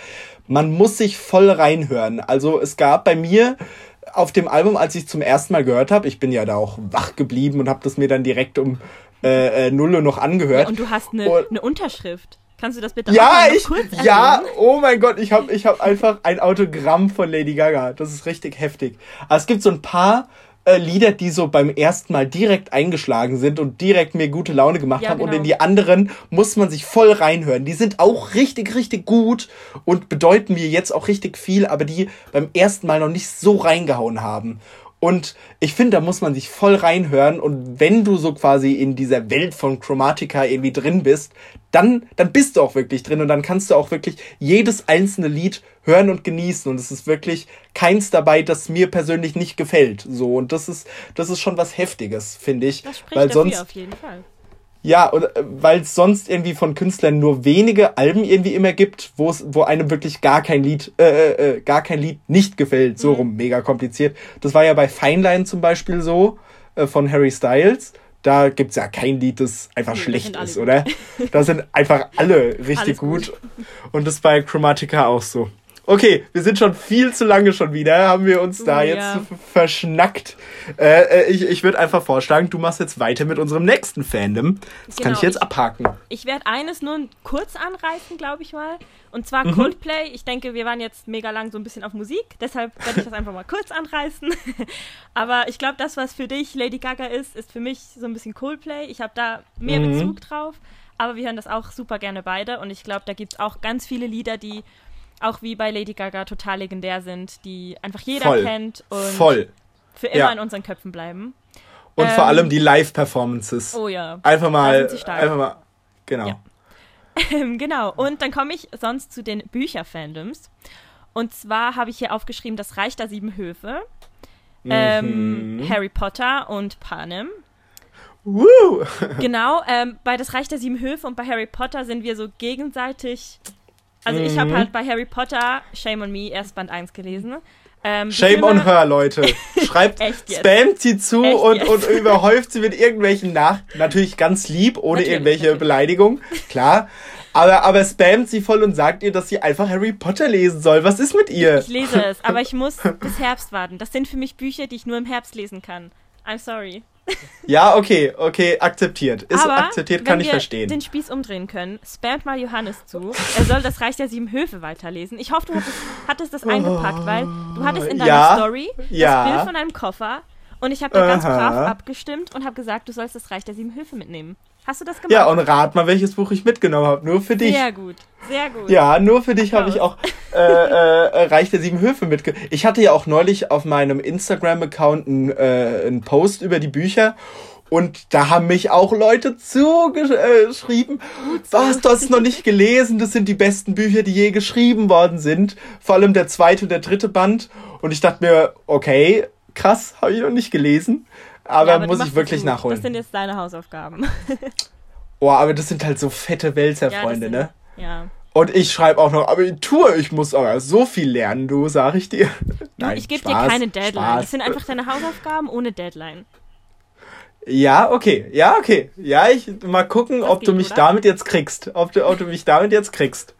Man muss sich voll reinhören. Also es gab bei mir auf dem Album, als ich zum ersten Mal gehört habe, ich bin ja da auch wach geblieben und habe das mir dann direkt um äh, äh, Null Uhr noch angehört. Ja, und du hast eine, eine Unterschrift. Kannst du das bitte ja, ich, kurz erwähnen? Ja, oh mein Gott, ich habe ich hab einfach ein Autogramm von Lady Gaga. Das ist richtig heftig. Aber es gibt so ein paar äh, Lieder, die so beim ersten Mal direkt eingeschlagen sind und direkt mir gute Laune gemacht ja, haben. Genau. Und in die anderen muss man sich voll reinhören. Die sind auch richtig, richtig gut und bedeuten mir jetzt auch richtig viel, aber die beim ersten Mal noch nicht so reingehauen haben. Und ich finde, da muss man sich voll reinhören. Und wenn du so quasi in dieser Welt von Chromatica irgendwie drin bist, dann, dann bist du auch wirklich drin und dann kannst du auch wirklich jedes einzelne Lied hören und genießen. Und es ist wirklich keins dabei, das mir persönlich nicht gefällt. So. Und das ist, das ist schon was Heftiges, finde ich. Das spricht weil sonst, auf jeden Fall. Ja, äh, weil es sonst irgendwie von Künstlern nur wenige Alben irgendwie immer gibt, wo es, wo einem wirklich gar kein Lied, äh, äh, äh, gar kein Lied nicht gefällt. So mhm. rum, mega kompliziert. Das war ja bei Fine Line zum Beispiel so, äh, von Harry Styles. Da gibt's ja kein Lied, das einfach nee, schlecht ist, gut. oder? Da sind einfach alle richtig gut. gut. Und das bei Chromatica auch so. Okay, wir sind schon viel zu lange schon wieder, haben wir uns da oh, jetzt ja. verschnackt. Äh, äh, ich ich würde einfach vorschlagen, du machst jetzt weiter mit unserem nächsten Fandom. Das genau, kann ich jetzt abhaken. Ich, ich werde eines nur kurz anreißen, glaube ich mal. Und zwar mhm. Coldplay. Ich denke, wir waren jetzt mega lang so ein bisschen auf Musik, deshalb werde ich das einfach mal kurz anreißen. Aber ich glaube, das, was für dich Lady Gaga ist, ist für mich so ein bisschen Coldplay. Ich habe da mehr mhm. Bezug drauf. Aber wir hören das auch super gerne beide. Und ich glaube, da gibt es auch ganz viele Lieder, die auch wie bei Lady Gaga total legendär sind, die einfach jeder Voll. kennt und Voll. für immer ja. in unseren Köpfen bleiben. Und ähm, vor allem die Live-Performances. Oh ja. Einfach mal, einfach mal, genau. Ja. genau. Und dann komme ich sonst zu den Bücher-Fandoms. Und zwar habe ich hier aufgeschrieben, das Reich der Sieben Höfe, ähm, mhm. Harry Potter und Panem. Woo! genau, ähm, bei das Reich der Sieben Höfe und bei Harry Potter sind wir so gegenseitig also ich habe mhm. halt bei Harry Potter Shame on Me erst Band 1 gelesen. Ähm, Shame on her, Leute. Schreibt, spamt sie zu und, und überhäuft sie mit irgendwelchen Nach... Natürlich ganz lieb, ohne Natürlich, irgendwelche natürlich. Beleidigung. Klar. Aber, aber spamt sie voll und sagt ihr, dass sie einfach Harry Potter lesen soll. Was ist mit ihr? Ich lese es, aber ich muss bis Herbst warten. Das sind für mich Bücher, die ich nur im Herbst lesen kann. I'm sorry. Ja, okay, okay, akzeptiert. Ist Aber akzeptiert, kann ich verstehen. Den Spieß umdrehen können, spamt mal Johannes zu. Er soll das Reich der Sieben Höfe weiterlesen. Ich hoffe, du hattest, hattest das eingepackt, weil du hattest in deiner ja, Story das ja. Bild von einem Koffer und ich habe da ganz brav abgestimmt und habe gesagt, du sollst das Reich der Sieben Höfe mitnehmen. Hast du das gemacht? Ja, und rat mal, welches Buch ich mitgenommen habe. Nur für dich. Sehr gut, sehr gut. Ja, nur für dich habe ich auch äh, äh, Reich der Sieben Höfe mitgenommen. Ich hatte ja auch neulich auf meinem Instagram-Account einen, äh, einen Post über die Bücher und da haben mich auch Leute zugeschrieben, was, du hast es noch nicht gelesen, das sind die besten Bücher, die je geschrieben worden sind. Vor allem der zweite und der dritte Band. Und ich dachte mir, okay, krass, habe ich noch nicht gelesen. Aber, ja, aber muss ich wirklich nachholen. Das sind jetzt deine Hausaufgaben. oh, aber das sind halt so fette Wälzer-Freunde, ja, ne? Ja. Und ich schreibe auch noch Abitur, ich muss aber so viel lernen, du, sag ich dir. Nein, ich gebe dir keine Deadline. Spaß. Das sind einfach deine Hausaufgaben ohne Deadline. Ja, okay. Ja, okay. Ja, ich mal gucken, das ob geht, du mich oder? damit jetzt kriegst. Ob du, ob du mich damit jetzt kriegst.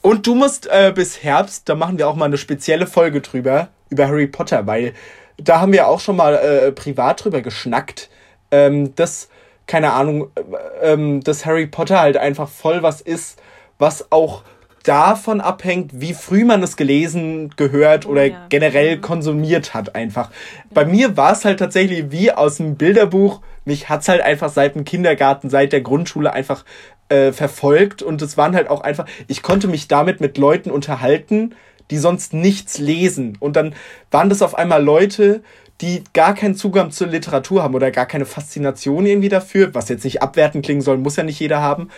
Und du musst äh, bis Herbst, da machen wir auch mal eine spezielle Folge drüber, über Harry Potter, weil da haben wir auch schon mal äh, privat drüber geschnackt, ähm, dass, keine Ahnung, äh, ähm, dass Harry Potter halt einfach voll was ist, was auch davon abhängt, wie früh man es gelesen, gehört oder ja. generell mhm. konsumiert hat einfach. Bei mir war es halt tatsächlich wie aus dem Bilderbuch. Mich hat's halt einfach seit dem Kindergarten, seit der Grundschule einfach äh, verfolgt und es waren halt auch einfach, ich konnte mich damit mit Leuten unterhalten, die sonst nichts lesen. Und dann waren das auf einmal Leute, die gar keinen Zugang zur Literatur haben oder gar keine Faszination irgendwie dafür, was jetzt nicht abwertend klingen soll, muss ja nicht jeder haben.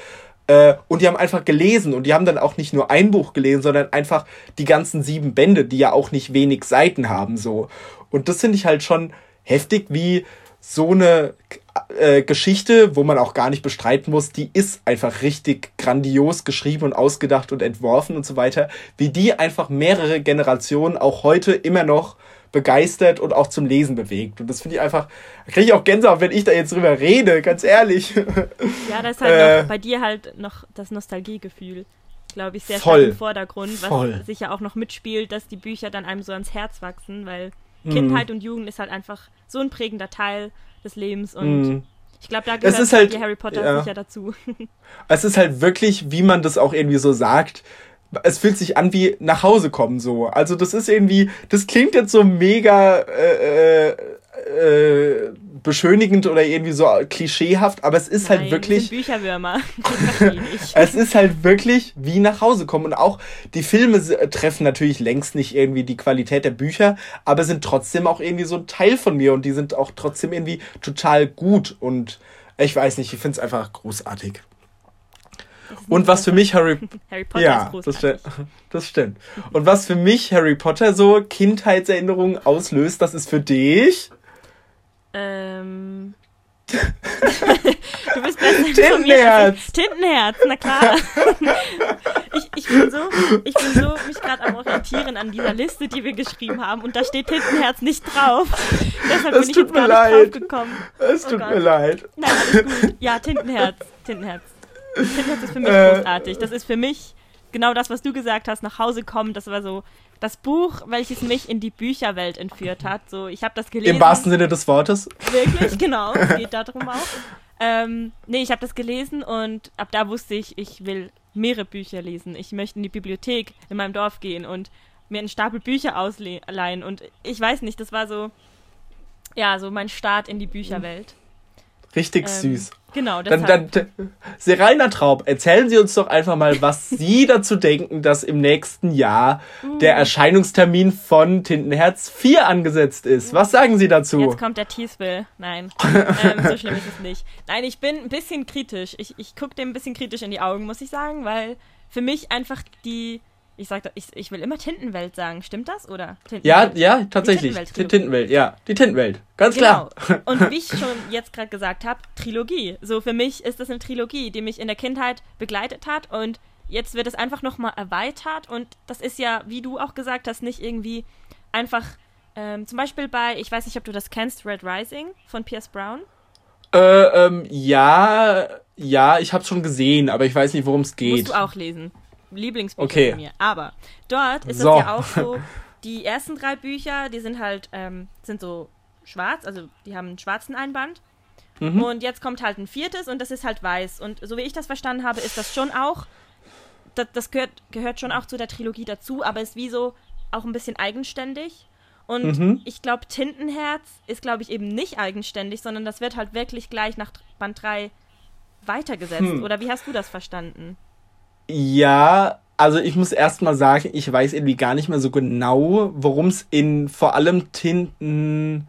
Äh, und die haben einfach gelesen und die haben dann auch nicht nur ein Buch gelesen, sondern einfach die ganzen sieben Bände, die ja auch nicht wenig Seiten haben, so. Und das finde ich halt schon heftig, wie so eine äh, Geschichte, wo man auch gar nicht bestreiten muss, die ist einfach richtig grandios geschrieben und ausgedacht und entworfen und so weiter, wie die einfach mehrere Generationen auch heute immer noch begeistert und auch zum Lesen bewegt. Und das finde ich einfach, da kriege ich auch Gänsehaut, wenn ich da jetzt drüber rede, ganz ehrlich. Ja, da ist halt äh, noch, bei dir halt noch das Nostalgiegefühl, glaube ich, sehr voll, stark im Vordergrund, was voll. sich ja auch noch mitspielt, dass die Bücher dann einem so ans Herz wachsen, weil mhm. Kindheit und Jugend ist halt einfach so ein prägender Teil des Lebens und mhm. ich glaube, da gehört halt, Harry Potter ja. sicher dazu. Es ist halt wirklich, wie man das auch irgendwie so sagt, es fühlt sich an wie nach Hause kommen so. Also das ist irgendwie, das klingt jetzt so mega äh, äh, äh, beschönigend oder irgendwie so klischeehaft, aber es ist halt Nein, halt wirklich. Wir Bücherwürmer. es ist halt wirklich wie nach Hause kommen. Und auch die Filme treffen natürlich längst nicht irgendwie die Qualität der Bücher, aber sind trotzdem auch irgendwie so ein Teil von mir und die sind auch trotzdem irgendwie total gut. Und ich weiß nicht, ich finde es einfach großartig. Und was für mich Harry, Harry Potter ja, ist das, sti das stimmt. Und was für mich Harry Potter so Kindheitserinnerungen auslöst, das ist für dich. Ähm. du bist besser Tintenherz. Tintenherz, na klar. ich, ich bin so, ich bin so mich gerade am Orientieren an dieser Liste, die wir geschrieben haben und da steht Tintenherz nicht drauf. Deshalb es bin ich jetzt gar leid. nicht drauf gekommen. Es oh tut Gott. mir leid. Nein, alles gut. Ja, Tintenherz. Tintenherz. Tintenherz ist für mich äh, großartig. Das ist für mich genau das, was du gesagt hast, nach Hause kommen. Das war so das Buch, welches mich in die Bücherwelt entführt hat. So, ich habe das gelesen. Im wahrsten Sinne des Wortes. Wirklich, genau. Es geht darum auch. Ähm, nee, ich habe das gelesen und ab da wusste ich, ich will mehrere Bücher lesen. Ich möchte in die Bibliothek in meinem Dorf gehen und mir einen Stapel Bücher ausleihen. Und ich weiß nicht, das war so, ja, so mein Start in die Bücherwelt. Richtig ähm, süß. Genau, deshalb. Dann, dann, Serena Traub, erzählen Sie uns doch einfach mal, was Sie dazu denken, dass im nächsten Jahr uh. der Erscheinungstermin von Tintenherz 4 angesetzt ist. Was sagen Sie dazu? Jetzt kommt der Teasbill. Nein, ähm, so schlimm ist es nicht. Nein, ich bin ein bisschen kritisch. Ich, ich gucke dem ein bisschen kritisch in die Augen, muss ich sagen, weil für mich einfach die ich sag, ich, ich will immer Tintenwelt sagen. Stimmt das? Oder? Ja, ja, tatsächlich. Die Tintenwelt, Tintenwelt, ja. Die Tintenwelt. Ganz genau. klar. Und wie ich schon jetzt gerade gesagt habe, Trilogie. So für mich ist das eine Trilogie, die mich in der Kindheit begleitet hat und jetzt wird es einfach nochmal erweitert und das ist ja, wie du auch gesagt hast, nicht irgendwie einfach, ähm, zum Beispiel bei, ich weiß nicht, ob du das kennst, Red Rising von Pierce Brown. Äh, ähm, ja, ja, ich hab's schon gesehen, aber ich weiß nicht, worum es geht. Musst du auch lesen. Lieblingsbücher okay. von mir. Aber dort ist so. es ja auch so, die ersten drei Bücher, die sind halt, ähm, sind so schwarz, also die haben einen schwarzen Einband. Mhm. Und jetzt kommt halt ein viertes und das ist halt weiß. Und so wie ich das verstanden habe, ist das schon auch, das, das gehört, gehört schon auch zu der Trilogie dazu, aber ist wie so auch ein bisschen eigenständig. Und mhm. ich glaube, Tintenherz ist, glaube ich, eben nicht eigenständig, sondern das wird halt wirklich gleich nach Band 3 weitergesetzt. Hm. Oder wie hast du das verstanden? Ja, also ich muss erst mal sagen, ich weiß irgendwie gar nicht mehr so genau, worum es in vor allem Tinten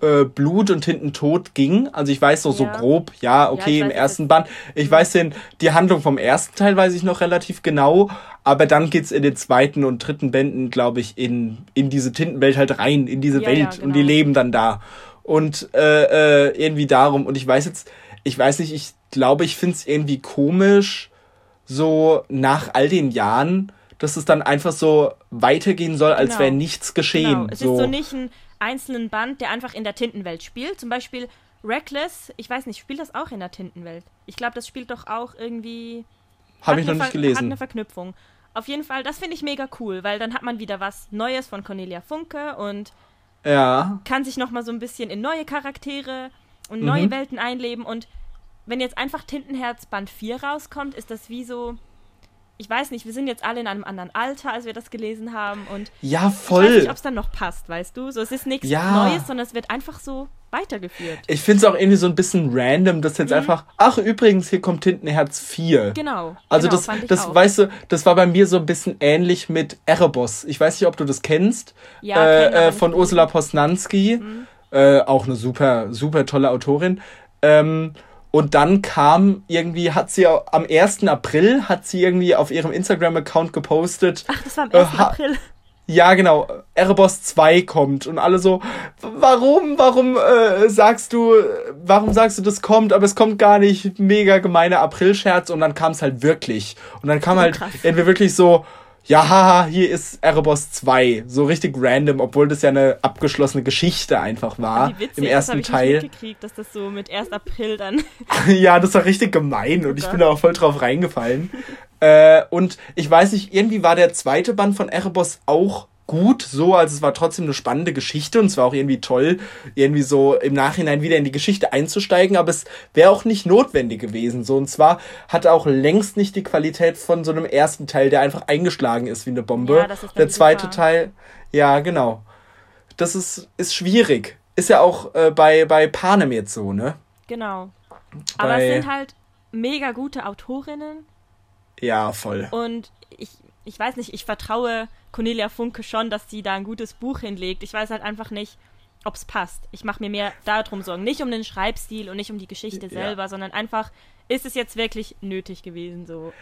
äh, Blut und Tintentod ging. Also ich weiß noch ja. so grob, ja, okay, ja, im ersten Band. Ich weiß den, die Handlung vom ersten Teil weiß ich noch relativ genau, aber dann geht's in den zweiten und dritten Bänden, glaube ich, in, in diese Tintenwelt halt rein, in diese ja, Welt genau. und die genau. leben dann da. Und äh, äh, irgendwie darum. Und ich weiß jetzt, ich weiß nicht, ich glaube, ich find's irgendwie komisch, so nach all den Jahren, dass es dann einfach so weitergehen soll, als genau. wäre nichts geschehen. Genau. Es so. ist so nicht ein einzelnen Band, der einfach in der Tintenwelt spielt. Zum Beispiel Reckless, ich weiß nicht, spielt das auch in der Tintenwelt? Ich glaube, das spielt doch auch irgendwie. Habe ich noch nicht gelesen. Hat eine Verknüpfung. Auf jeden Fall, das finde ich mega cool, weil dann hat man wieder was Neues von Cornelia Funke und ja. kann sich nochmal so ein bisschen in neue Charaktere und neue mhm. Welten einleben und wenn jetzt einfach Tintenherz Band 4 rauskommt, ist das wie so. Ich weiß nicht, wir sind jetzt alle in einem anderen Alter, als wir das gelesen haben. Und ja, voll. Ich weiß nicht, ob es dann noch passt, weißt du? So, es ist nichts ja. Neues, sondern es wird einfach so weitergeführt. Ich finde es auch irgendwie so ein bisschen random, dass jetzt mhm. einfach, ach übrigens, hier kommt Tintenherz 4. Genau. Also genau, das, das weißt du, das war bei mir so ein bisschen ähnlich mit Erebos. Ich weiß nicht, ob du das kennst. Ja, äh, äh, von Ursula Posnanski. Mhm. Äh, auch eine super, super tolle Autorin. Ähm, Und dann kam irgendwie, hat sie am 1. April, hat sie irgendwie auf ihrem Instagram-Account gepostet. Ach, das war am 1. Äh, April. Ja, genau. Erebos 2 kommt und alle so, warum, warum äh, sagst du, warum sagst du, das kommt, aber es kommt gar nicht, mega gemeiner Aprilscherz und dann kam es halt wirklich. Und dann kam halt irgendwie wirklich so, ja, haha, hier ist Erebos 2. So richtig random, obwohl das ja eine abgeschlossene Geschichte einfach war. Wie witzig, im ersten das ich Teil. Mitgekriegt, dass das so mit 1. April dann. ja, das war richtig gemein und ich bin da auch voll drauf reingefallen. äh, und ich weiß nicht, irgendwie war der zweite Band von Erebos auch gut, so, also es war trotzdem eine spannende Geschichte und es war auch irgendwie toll, irgendwie so im Nachhinein wieder in die Geschichte einzusteigen, aber es wäre auch nicht notwendig gewesen, so, und zwar hat auch längst nicht die Qualität von so einem ersten Teil, der einfach eingeschlagen ist wie eine Bombe. Ja, das ist der zweite super. Teil, ja, genau. Das ist, ist schwierig. Ist ja auch äh, bei, bei Panem jetzt so, ne? Genau. Aber bei, es sind halt mega gute Autorinnen. Ja, voll. Und ich, ich weiß nicht, ich vertraue Cornelia Funke schon, dass sie da ein gutes Buch hinlegt. Ich weiß halt einfach nicht, ob es passt. Ich mache mir mehr darum Sorgen. Nicht um den Schreibstil und nicht um die Geschichte selber, ja. sondern einfach, ist es jetzt wirklich nötig gewesen so?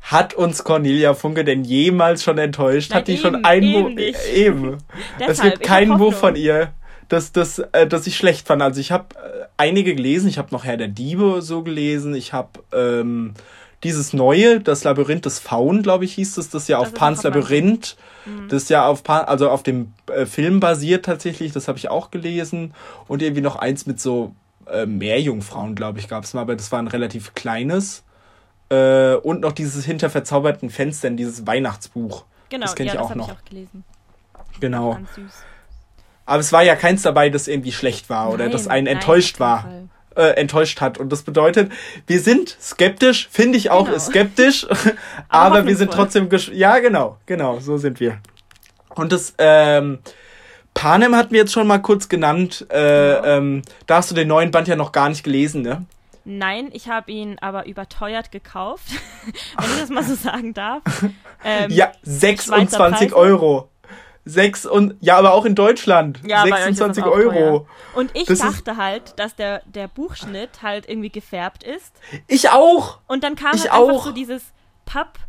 Hat uns Cornelia Funke denn jemals schon enttäuscht? Nein, Hat die eben, schon ein Buch? Nicht. Eben. es gibt kein Buch von ihr, das, das, äh, das ich schlecht fand. Also ich habe äh, einige gelesen. Ich habe noch Herr der Diebe so gelesen. Ich habe ähm, dieses neue, das Labyrinth des Faun, glaube ich, hieß es, das ja das auf Pans Labyrinth, mhm. das ja auf Pan, also auf dem äh, Film basiert tatsächlich, das habe ich auch gelesen. Und irgendwie noch eins mit so äh, Meerjungfrauen, glaube ich, gab es mal, aber das war ein relativ kleines. Äh, und noch dieses hinter verzauberten Fenstern, dieses Weihnachtsbuch. Genau, das kenne ja, ich auch noch. Ich auch gelesen. Genau. Ganz süß. Aber es war ja keins dabei, das irgendwie schlecht war oder nein, das einen nein, enttäuscht war. Fall äh, enttäuscht hat. Und das bedeutet, wir sind skeptisch, finde ich auch genau. skeptisch, aber, aber wir sind trotzdem, ja genau, genau, so sind wir. Und das, ähm, Panem hatten wir jetzt schon mal kurz genannt. Äh, genau. ähm, da hast du den neuen Band ja noch gar nicht gelesen, ne? Nein, ich habe ihn aber überteuert gekauft, wenn ich das mal so sagen darf. Ähm, ja, 26 Euro. Sechs und ja, aber auch in Deutschland. Ja, 26 Euro. Und ich das dachte halt, dass der, der Buchschnitt halt irgendwie gefärbt ist. Ich auch. Und dann kam ich halt auch. einfach so dieses Papp,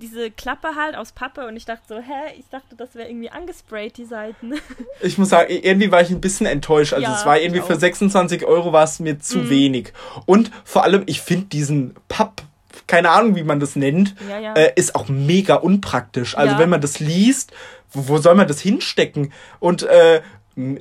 diese Klappe halt aus Pappe und ich dachte so, hä, ich dachte, das wäre irgendwie angesprayt, die Seiten. Ich muss sagen, irgendwie war ich ein bisschen enttäuscht. Also ja, es war irgendwie für 26 Euro war es mir zu mhm. wenig. Und vor allem, ich finde diesen Papp keine Ahnung, wie man das nennt, ja, ja. Äh, ist auch mega unpraktisch. Also ja. wenn man das liest, wo, wo soll man das hinstecken? Und äh,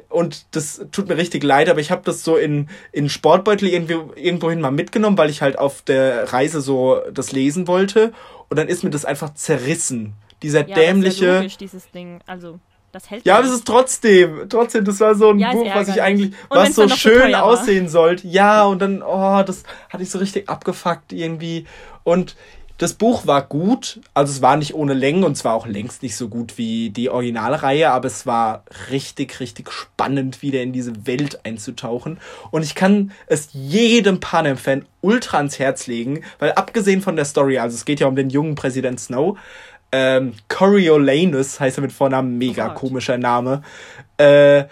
und das tut mir richtig leid, aber ich habe das so in, in Sportbeutel irgendwie, irgendwohin mal mitgenommen, weil ich halt auf der Reise so das lesen wollte. Und dann ist mir das einfach zerrissen. Dieser ja, dämliche. Das ist ja logisch, dieses Ding. Also, das hält Ja, aber es ist trotzdem, trotzdem, das war so ein ja, Buch, was ich eigentlich, was so schön so aussehen sollte. Ja, und dann, oh, das hatte ich so richtig abgefuckt irgendwie. Und das Buch war gut, also es war nicht ohne Längen und zwar auch längst nicht so gut wie die Originalreihe, aber es war richtig, richtig spannend, wieder in diese Welt einzutauchen. Und ich kann es jedem Panem-Fan ultra ans Herz legen, weil abgesehen von der Story, also es geht ja um den jungen Präsident Snow, ähm, Coriolanus heißt er mit Vornamen, mega oh komischer Name, äh,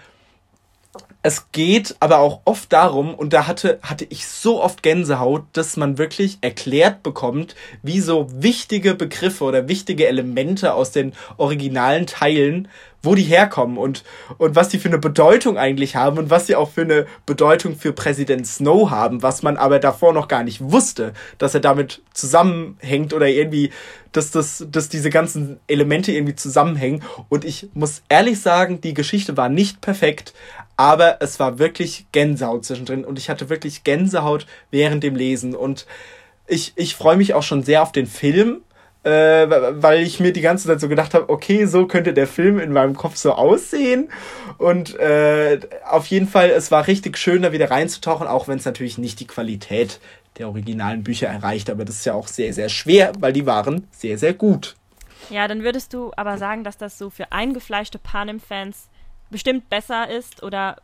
es geht aber auch oft darum, und da hatte, hatte ich so oft Gänsehaut, dass man wirklich erklärt bekommt, wie so wichtige Begriffe oder wichtige Elemente aus den originalen Teilen, wo die herkommen und, und was die für eine Bedeutung eigentlich haben und was sie auch für eine Bedeutung für Präsident Snow haben, was man aber davor noch gar nicht wusste, dass er damit zusammenhängt oder irgendwie, dass, das, dass diese ganzen Elemente irgendwie zusammenhängen. Und ich muss ehrlich sagen, die Geschichte war nicht perfekt, aber es war wirklich Gänsehaut zwischendrin und ich hatte wirklich Gänsehaut während dem Lesen und ich, ich freue mich auch schon sehr auf den Film, äh, weil ich mir die ganze Zeit so gedacht habe, okay, so könnte der Film in meinem Kopf so aussehen. Und äh, auf jeden Fall, es war richtig schön, da wieder reinzutauchen, auch wenn es natürlich nicht die Qualität der originalen Bücher erreicht. Aber das ist ja auch sehr, sehr schwer, weil die waren sehr, sehr gut. Ja, dann würdest du aber sagen, dass das so für eingefleischte Panem-Fans bestimmt besser ist oder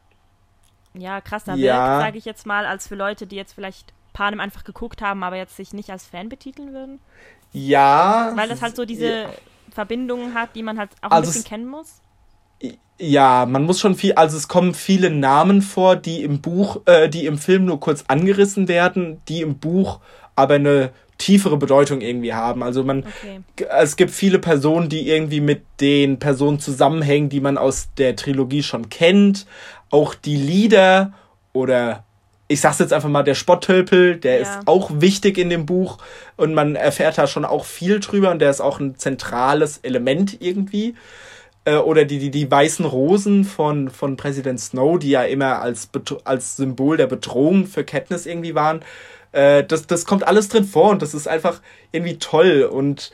ja, krasser ja. wirkt, sage ich jetzt mal, als für Leute, die jetzt vielleicht Panem einfach geguckt haben, aber jetzt sich nicht als Fan betiteln würden? Ja. Weil das halt so diese ja. Verbindungen hat, die man halt auch also ein bisschen kennen muss. Ja, man muss schon viel, also es kommen viele Namen vor, die im Buch, äh, die im Film nur kurz angerissen werden, die im Buch aber eine tiefere Bedeutung irgendwie haben. Also man, okay. es gibt viele Personen, die irgendwie mit den Personen zusammenhängen, die man aus der Trilogie schon kennt. Auch die Lieder oder ich sag's jetzt einfach mal, der Spotttölpel, der ja. ist auch wichtig in dem Buch und man erfährt da schon auch viel drüber und der ist auch ein zentrales Element irgendwie. Äh, oder die, die, die weißen Rosen von, von Präsident Snow, die ja immer als, als Symbol der Bedrohung für Katniss irgendwie waren. Äh, das, das kommt alles drin vor und das ist einfach irgendwie toll. Und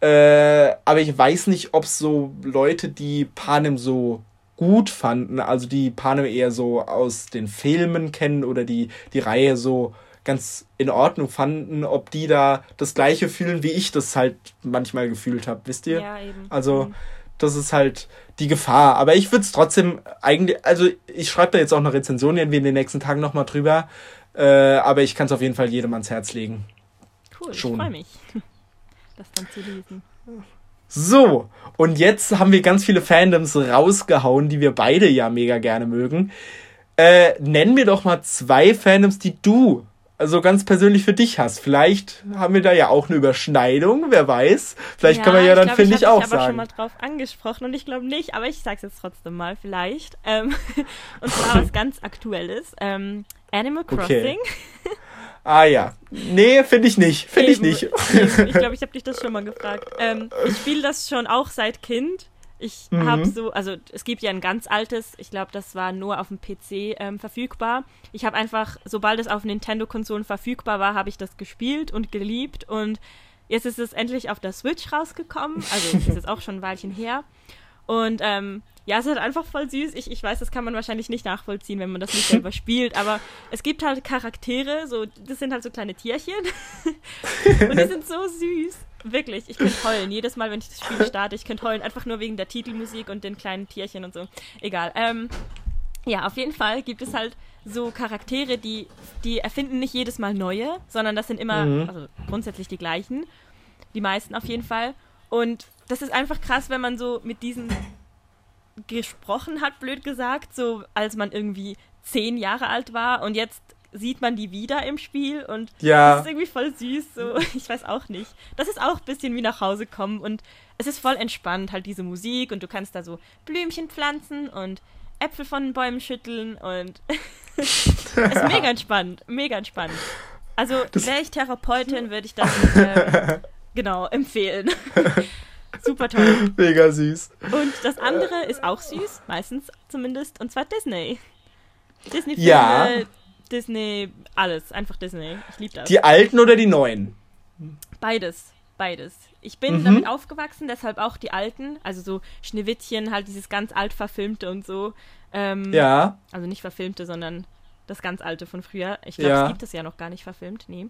äh, aber ich weiß nicht, ob so Leute, die Panem so gut fanden, also die Panem eher so aus den Filmen kennen oder die, die Reihe so ganz in Ordnung fanden, ob die da das gleiche fühlen, wie ich das halt manchmal gefühlt habe, wisst ihr? Ja, eben. Also mhm das ist halt die Gefahr. Aber ich würde es trotzdem eigentlich, also ich schreibe da jetzt auch eine Rezension irgendwie in den nächsten Tagen nochmal drüber. Äh, aber ich kann es auf jeden Fall jedem ans Herz legen. Cool, Schon. ich freue mich, das dann zu lesen. So, und jetzt haben wir ganz viele Fandoms rausgehauen, die wir beide ja mega gerne mögen. Äh, nenn mir doch mal zwei Fandoms, die du also ganz persönlich für dich hast. Vielleicht haben wir da ja auch eine Überschneidung, wer weiß. Vielleicht ja, kann man ja dann, finde ich, auch sagen. Ich habe schon mal drauf angesprochen und ich glaube nicht, aber ich sage es jetzt trotzdem mal, vielleicht. Ähm, und zwar was ganz Aktuelles. Ähm, Animal Crossing. Okay. Ah ja. Nee, finde ich nicht. Finde ich nicht. Eben. Ich glaube, ich habe dich das schon mal gefragt. Ähm, ich spiele das schon auch seit Kind. Ich mhm. habe so, also es gibt ja ein ganz altes, ich glaube, das war nur auf dem PC ähm, verfügbar. Ich habe einfach, sobald es auf Nintendo-Konsolen verfügbar war, habe ich das gespielt und geliebt und jetzt ist es endlich auf der Switch rausgekommen. Also ist jetzt auch schon ein Weilchen her. Und ähm, ja, es ist halt einfach voll süß. Ich, ich weiß, das kann man wahrscheinlich nicht nachvollziehen, wenn man das nicht selber spielt, aber es gibt halt Charaktere, so, das sind halt so kleine Tierchen. und die sind so süß. Wirklich, ich könnte heulen. Jedes Mal, wenn ich das Spiel starte, ich könnte heulen. Einfach nur wegen der Titelmusik und den kleinen Tierchen und so. Egal. Ähm, ja, auf jeden Fall gibt es halt so Charaktere, die, die erfinden nicht jedes Mal neue, sondern das sind immer, mhm. also grundsätzlich die gleichen. Die meisten auf jeden Fall. Und das ist einfach krass, wenn man so mit diesen gesprochen hat, blöd gesagt, so als man irgendwie zehn Jahre alt war und jetzt sieht man die wieder im Spiel und ja. das ist irgendwie voll süß, so, ich weiß auch nicht. Das ist auch ein bisschen wie nach Hause kommen und es ist voll entspannt, halt diese Musik und du kannst da so Blümchen pflanzen und Äpfel von den Bäumen schütteln und es ist mega entspannt, mega entspannt. Also wäre ich Therapeutin, würde ich das ähm, genau empfehlen. Super toll. Mega süß. Und das andere ist auch süß, meistens zumindest, und zwar Disney. Disney-Filme, ja. Disney, alles, einfach Disney. Ich liebe das. Die alten oder die neuen? Beides, beides. Ich bin mhm. damit aufgewachsen, deshalb auch die alten, also so Schneewittchen, halt dieses ganz alt verfilmte und so. Ähm, ja. Also nicht verfilmte, sondern das ganz alte von früher. Ich glaube, ja. es gibt es ja noch gar nicht verfilmt, nee.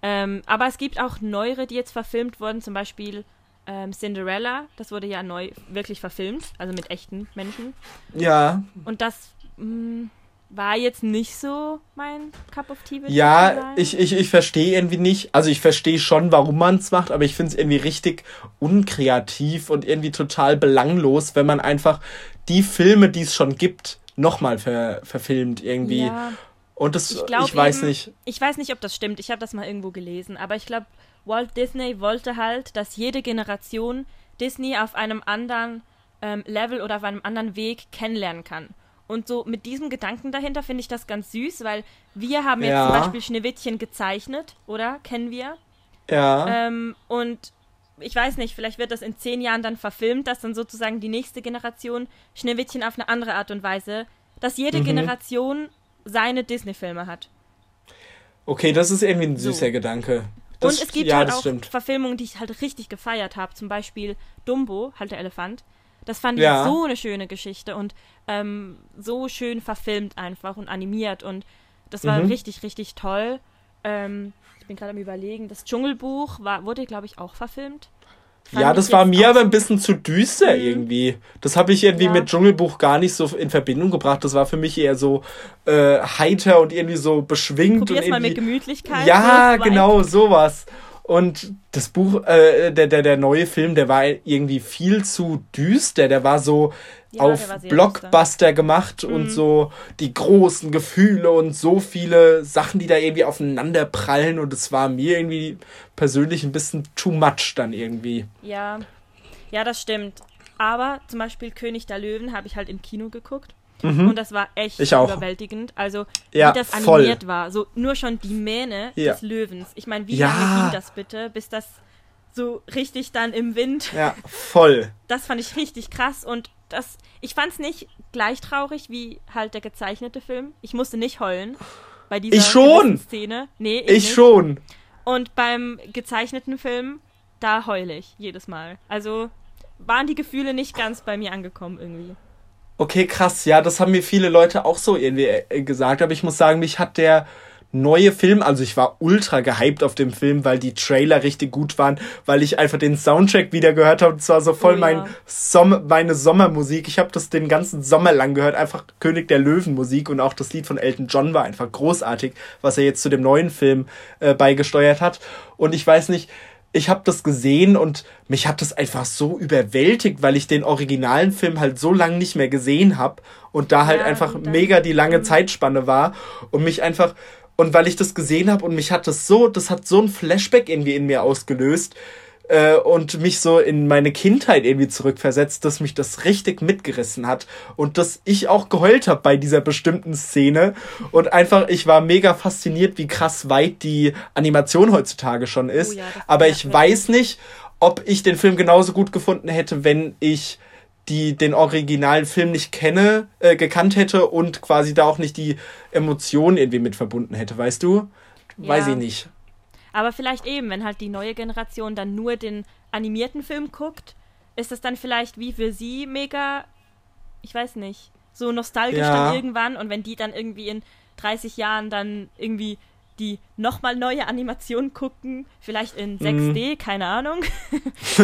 Ähm, aber es gibt auch neuere, die jetzt verfilmt wurden, zum Beispiel ähm, Cinderella. Das wurde ja neu wirklich verfilmt, also mit echten Menschen. Ja. Und das mh, mm, war jetzt nicht so mein Cup of Tea. Ja, ich, ich, ich verstehe irgendwie nicht. Also ich verstehe schon, warum man es macht, aber ich finde es irgendwie richtig unkreativ und irgendwie total belanglos, wenn man einfach die Filme, die es schon gibt, nochmal ver, verfilmt irgendwie. Ja. Und das, ich, glaub, ich weiß eben, nicht. Ich weiß nicht, ob das stimmt. Ich habe das mal irgendwo gelesen. Aber ich glaube, Walt Disney wollte halt, dass jede Generation Disney auf einem anderen ähm, Level oder auf einem anderen Weg kennenlernen kann. Und so mit diesem Gedanken dahinter finde ich das ganz süß, weil wir haben jetzt ja. zum Beispiel Schneewittchen gezeichnet, oder? Kennen wir? Ja. Ähm, und ich weiß nicht, vielleicht wird das in zehn Jahren dann verfilmt, dass dann sozusagen die nächste Generation Schneewittchen auf eine andere Art und Weise, dass jede mhm. Generation seine Disney-Filme hat. Okay, das ist irgendwie ein süßer so. Gedanke. Das, und es gibt ja, halt auch stimmt. Verfilmungen, die ich halt richtig gefeiert habe. Zum Beispiel Dumbo, halt der Elefant. Das fand ja. ich so eine schöne Geschichte und ähm, so schön verfilmt einfach und animiert und das war mhm. richtig, richtig toll. Ähm, ich bin gerade am überlegen, das Dschungelbuch war, wurde, glaube ich, auch verfilmt. Ja, das war mir aber ein bisschen zu düster mhm. irgendwie. Das habe ich irgendwie ja. mit Dschungelbuch gar nicht so in Verbindung gebracht. Das war für mich eher so äh, heiter und irgendwie so beschwingt. Probier's und mal mit Gemütlichkeit. Ja, genau, sowas. Und das Buch, äh, der, der, der neue Film, der war irgendwie viel zu düster. Der war so ja, auf war Blockbuster düster. gemacht mhm. und so die großen Gefühle und so viele Sachen, die da irgendwie aufeinander prallen. Und es war mir irgendwie persönlich ein bisschen too much dann irgendwie. Ja, ja, das stimmt. Aber zum Beispiel König der Löwen habe ich halt im Kino geguckt. Mhm. Und das war echt überwältigend. Also, ja, wie das animiert voll. war. So nur schon die Mähne ja. des Löwens. Ich meine, wie ja. lange ging das bitte, bis das so richtig dann im Wind. Ja, voll. Das fand ich richtig krass und das, ich fand es nicht gleich traurig wie halt der gezeichnete Film. Ich musste nicht heulen bei dieser ich schon. Szene. Nee, ich, ich schon. Und beim gezeichneten Film, da heule ich jedes Mal. Also waren die Gefühle nicht ganz bei mir angekommen irgendwie. Okay, krass. Ja, das haben mir viele Leute auch so irgendwie äh, gesagt. Aber ich muss sagen, mich hat der neue Film, also ich war ultra gehypt auf dem Film, weil die Trailer richtig gut waren, weil ich einfach den Soundtrack wieder gehört habe. Und zwar so voll oh, mein ja. Som meine Sommermusik. Ich habe das den ganzen Sommer lang gehört, einfach König der Löwen Musik und auch das Lied von Elton John war einfach großartig, was er jetzt zu dem neuen Film äh, beigesteuert hat. Und ich weiß nicht, ich habe das gesehen und mich hat das einfach so überwältigt, weil ich den originalen Film halt so lange nicht mehr gesehen habe und da halt ja, einfach mega die lange mhm. Zeitspanne war und mich einfach und weil ich das gesehen habe und mich hat das so, das hat so ein Flashback irgendwie in mir ausgelöst, äh, und mich so in meine Kindheit irgendwie zurückversetzt, dass mich das richtig mitgerissen hat und dass ich auch geheult habe bei dieser bestimmten Szene und einfach ich war mega fasziniert, wie krass weit die Animation heutzutage schon ist, oh ja, aber ich weiß nicht, ob ich den Film genauso gut gefunden hätte, wenn ich die den originalen Film nicht kenne, äh, gekannt hätte und quasi da auch nicht die Emotionen irgendwie mit verbunden hätte, weißt du? Weiß ja. ich nicht. Aber vielleicht eben, wenn halt die neue Generation dann nur den animierten Film guckt, ist das dann vielleicht wie für sie mega, ich weiß nicht, so nostalgisch ja. dann irgendwann und wenn die dann irgendwie in 30 Jahren dann irgendwie die nochmal neue Animation gucken, vielleicht in 6D, mhm. keine Ahnung,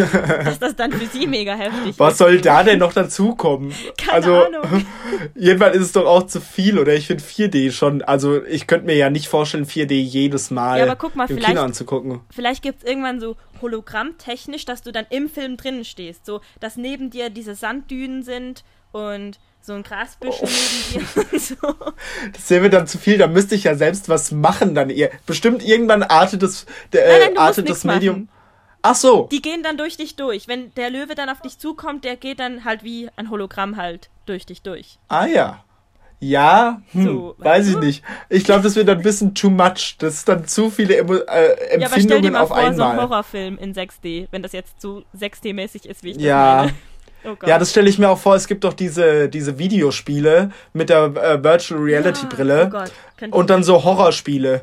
dass das dann für sie mega heftig Was ist. soll da denn noch dazukommen? Keine also, Ahnung. Jedenfalls ist es doch auch zu viel, oder? Ich finde 4D schon, also ich könnte mir ja nicht vorstellen, 4D jedes Mal, ja, aber guck mal im Kino anzugucken. Vielleicht gibt es irgendwann so hologrammtechnisch, dass du dann im Film drinnen stehst, so, dass neben dir diese Sanddünen sind und so ein Grasbüschel oh. neben dir und so. Das wäre mir dann zu viel, da müsste ich ja selbst was machen dann. Ihr, bestimmt irgendwann artet das, der, nein, nein, artet das Medium. Machen. Ach so. Die gehen dann durch dich durch. Wenn der Löwe dann auf dich zukommt, der geht dann halt wie ein Hologramm halt durch dich durch. Ah ja. Ja, hm, so, weiß ich du? nicht. Ich glaube, das wird dann ein bisschen too much. Das ist dann zu viele Emo äh, Empfindungen ja, aber stell dir mal auf vor, einmal. so ein Horrorfilm in 6D, wenn das jetzt so 6D-mäßig ist, wie ich ja. das meine. Oh ja, das stelle ich mir auch vor. Es gibt doch diese, diese Videospiele mit der äh, Virtual Reality Brille. Ja, oh und dann so Horrorspiele.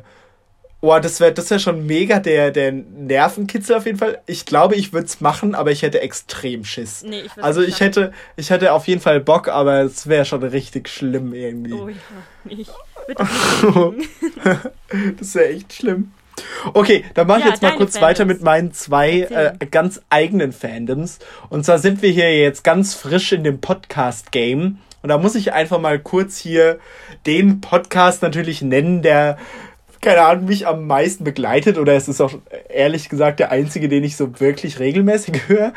Boah, das wäre das wär schon mega der, der Nervenkitzel auf jeden Fall. Ich glaube, ich würde es machen, aber ich hätte extrem Schiss. Nee, ich also ich hätte, ich hätte auf jeden Fall Bock, aber es wäre schon richtig schlimm irgendwie. Oh ja, ich würde das Das wäre echt schlimm. Okay, dann mache ich ja, jetzt mal kurz Fandoms. weiter mit meinen zwei äh, ganz eigenen Fandoms. Und zwar sind wir hier jetzt ganz frisch in dem Podcast-Game. Und da muss ich einfach mal kurz hier den Podcast natürlich nennen, der, keine Ahnung, mich am meisten begleitet. Oder es ist auch ehrlich gesagt der einzige, den ich so wirklich regelmäßig höre.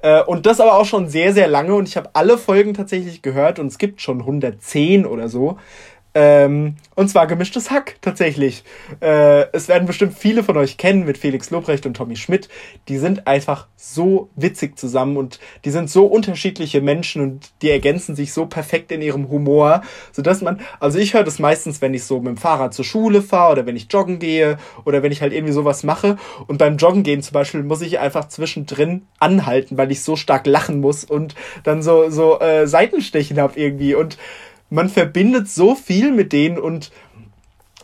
Äh, und das aber auch schon sehr, sehr lange. Und ich habe alle Folgen tatsächlich gehört. Und es gibt schon 110 oder so. Ähm, und zwar gemischtes Hack tatsächlich. Äh, es werden bestimmt viele von euch kennen mit Felix Lobrecht und Tommy Schmidt. Die sind einfach so witzig zusammen und die sind so unterschiedliche Menschen und die ergänzen sich so perfekt in ihrem Humor, sodass man, also ich höre das meistens, wenn ich so mit dem Fahrrad zur Schule fahre oder wenn ich joggen gehe oder wenn ich halt irgendwie sowas mache. Und beim Joggen gehen zum Beispiel muss ich einfach zwischendrin anhalten, weil ich so stark lachen muss und dann so, so äh, Seitenstechen habe irgendwie und man verbindet so viel mit denen und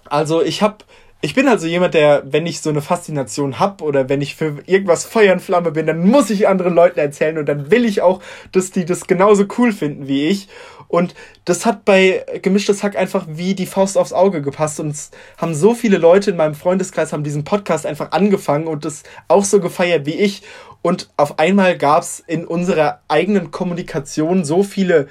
also ich habe ich bin also jemand, der, wenn ich so eine Faszination hab oder wenn ich für irgendwas Feuer und Flamme bin, dann muss ich anderen Leuten erzählen und dann will ich auch, dass die das genauso cool finden wie ich. Und das hat bei Gemischtes Hack einfach wie die Faust aufs Auge gepasst und es haben so viele Leute in meinem Freundeskreis haben diesen Podcast einfach angefangen und das auch so gefeiert wie ich. Und auf einmal gab's in unserer eigenen Kommunikation so viele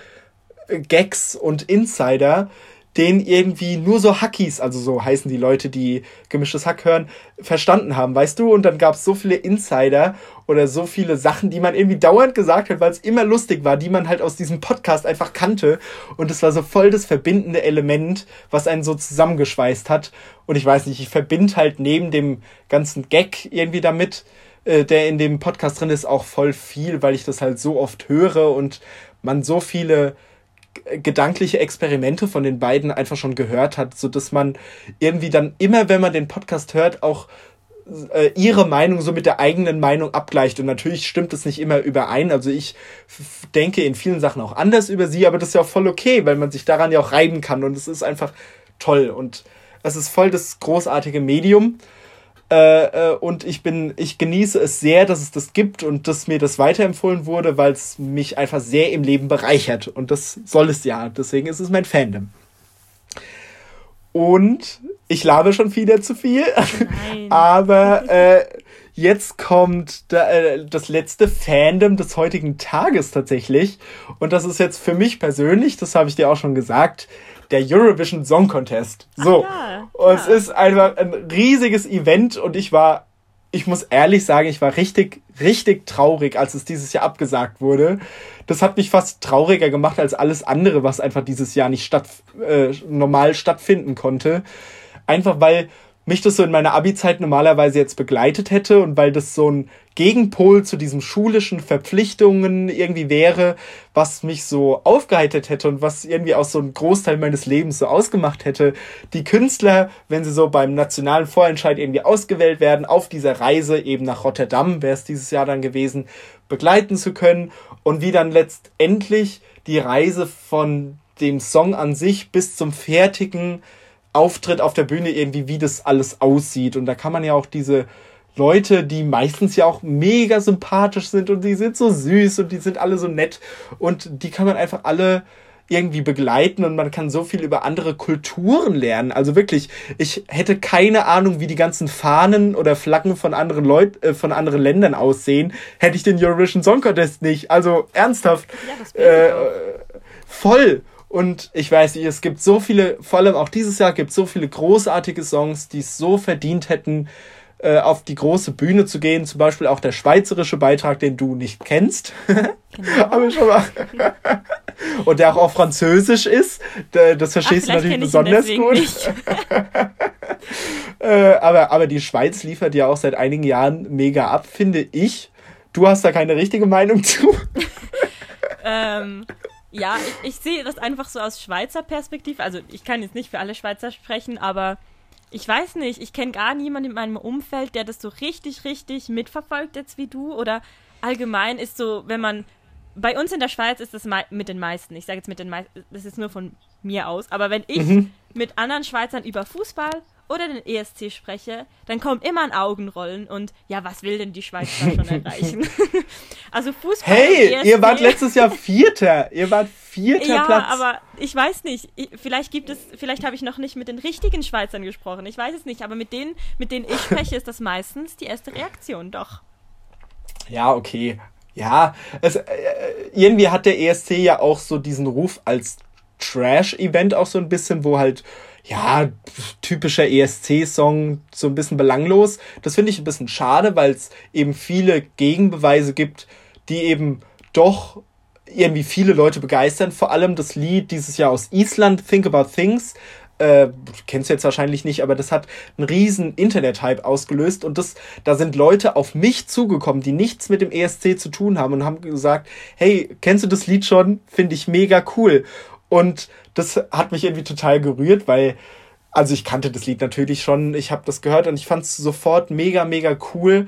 Gags und Insider, den irgendwie nur so Hackies, also so heißen die Leute, die gemischtes Hack hören, verstanden haben, weißt du? Und dann gab es so viele Insider oder so viele Sachen, die man irgendwie dauernd gesagt hat, weil es immer lustig war, die man halt aus diesem Podcast einfach kannte. Und es war so voll das verbindende Element, was einen so zusammengeschweißt hat. Und ich weiß nicht, ich verbinde halt neben dem ganzen Gag irgendwie damit, äh, der in dem Podcast drin ist, auch voll viel, weil ich das halt so oft höre und man so viele gedankliche Experimente von den beiden einfach schon gehört hat, so dass man irgendwie dann immer, wenn man den Podcast hört, auch äh, ihre Meinung so mit der eigenen Meinung abgleicht. Und natürlich stimmt es nicht immer überein. Also ich denke in vielen Sachen auch anders über sie, aber das ist ja auch voll okay, weil man sich daran ja auch reiben kann. Und es ist einfach toll. Und es ist voll das großartige Medium. Äh, äh, und ich bin, ich genieße es sehr, dass es das gibt und dass mir das weiterempfohlen wurde, weil es mich einfach sehr im Leben bereichert. Und das soll es ja. Deswegen ist es mein Fandom. Und ich labe schon wieder zu viel. Aber äh, jetzt kommt da, äh, das letzte Fandom des heutigen Tages tatsächlich. Und das ist jetzt für mich persönlich, das habe ich dir auch schon gesagt, der Eurovision Song Contest. So. ja, und es ist einfach ein riesiges Event und ich war, ich muss ehrlich sagen, ich war richtig, richtig traurig, als es dieses Jahr abgesagt wurde. Das hat mich fast trauriger gemacht als alles andere, was einfach dieses Jahr nicht statt, äh, normal stattfinden konnte. Einfach weil mich das so in meiner Abi-Zeit normalerweise jetzt begleitet hätte und weil das so ein Gegenpol zu diesen schulischen Verpflichtungen irgendwie wäre, was mich so aufgeheitert hätte und was irgendwie auch so einen Großteil meines Lebens so ausgemacht hätte. Die Künstler, wenn sie so beim nationalen Vorentscheid irgendwie ausgewählt werden, auf dieser Reise eben nach Rotterdam, wäre es dieses Jahr dann gewesen, begleiten zu können und wie dann letztendlich die Reise von dem Song an sich bis zum fertigen Auftritt auf der Bühne irgendwie, wie das alles aussieht. Und da kann man ja auch diese Leute, die meistens ja auch mega sympathisch sind und die sind so süß und die sind alle so nett und die kann man einfach alle irgendwie begleiten und man kann so viel über andere Kulturen lernen. Also wirklich, ich hätte keine Ahnung, wie die ganzen Fahnen oder Flaggen von anderen Leuten, äh, von anderen Ländern aussehen, hätte ich den Eurovision Song Contest nicht. Also ernsthaft. Ja, äh, voll. Und ich weiß nicht, es gibt so viele, vor allem auch dieses Jahr gibt es so viele großartige Songs, die es so verdient hätten, äh, auf die große Bühne zu gehen. Zum Beispiel auch der schweizerische Beitrag, den du nicht kennst. Genau. Aber schon mal. Und der auch auf Französisch ist. Das verstehst Ach, du natürlich besonders gut. äh, aber, aber die Schweiz liefert ja auch seit einigen Jahren mega ab, finde ich. Du hast da keine richtige Meinung zu. ähm, ja, ich, ich sehe das einfach so aus Schweizer Perspektive. Also ich kann jetzt nicht für alle Schweizer sprechen, aber ich weiß nicht, ich kenne gar niemanden in meinem Umfeld, der das so richtig, richtig mitverfolgt jetzt wie du. Oder allgemein ist so, wenn man. Bei uns in der Schweiz ist das mit den meisten. Ich sage jetzt mit den meisten, das ist nur von mir aus. Aber wenn ich mhm. mit anderen Schweizern über Fußball oder den ESC spreche, dann kommen immer ein Augenrollen und ja, was will denn die Schweiz da schon erreichen? also Fußball. Hey, ihr wart letztes Jahr Vierter. Ihr wart Vierter ja, Platz. Ja, aber ich weiß nicht. Vielleicht gibt es, vielleicht habe ich noch nicht mit den richtigen Schweizern gesprochen. Ich weiß es nicht. Aber mit denen, mit denen ich spreche, ist das meistens die erste Reaktion. Doch. Ja, okay. Ja, es, äh, irgendwie hat der ESC ja auch so diesen Ruf als Trash-Event auch so ein bisschen, wo halt ja, typischer ESC-Song, so ein bisschen belanglos. Das finde ich ein bisschen schade, weil es eben viele Gegenbeweise gibt, die eben doch irgendwie viele Leute begeistern. Vor allem das Lied dieses Jahr aus Island, Think About Things. Äh, kennst du jetzt wahrscheinlich nicht, aber das hat einen riesen Internet-Hype ausgelöst und das, da sind Leute auf mich zugekommen, die nichts mit dem ESC zu tun haben und haben gesagt, hey, kennst du das Lied schon? Finde ich mega cool. Und das hat mich irgendwie total gerührt, weil, also ich kannte das Lied natürlich schon, ich habe das gehört und ich fand es sofort mega, mega cool.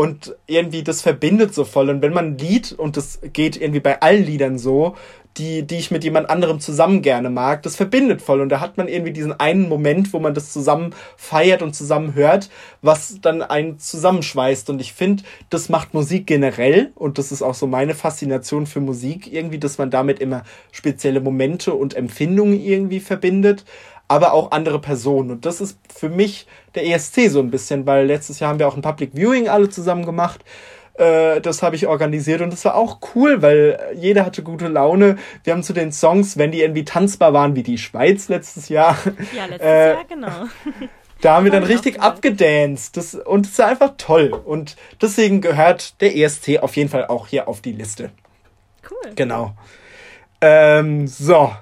Und irgendwie, das verbindet so voll. Und wenn man ein Lied, und das geht irgendwie bei allen Liedern so, die, die ich mit jemand anderem zusammen gerne mag, das verbindet voll. Und da hat man irgendwie diesen einen Moment, wo man das zusammen feiert und zusammen hört, was dann einen zusammenschweißt. Und ich finde, das macht Musik generell, und das ist auch so meine Faszination für Musik, irgendwie, dass man damit immer spezielle Momente und Empfindungen irgendwie verbindet, aber auch andere Personen. Und das ist für mich der ESC so ein bisschen, weil letztes Jahr haben wir auch ein Public Viewing alle zusammen gemacht Äh, das habe ich organisiert und das war auch cool, weil jeder hatte gute Laune. Wir haben zu den Songs, wenn die irgendwie tanzbar waren, wie die Schweiz letztes Jahr. Ja, letztes äh, Jahr, genau. Da haben wir dann richtig abgedanced. Das, und es war einfach toll. Und deswegen gehört der ESC auf jeden Fall auch hier auf die Liste. Cool. Genau. Ähm, so,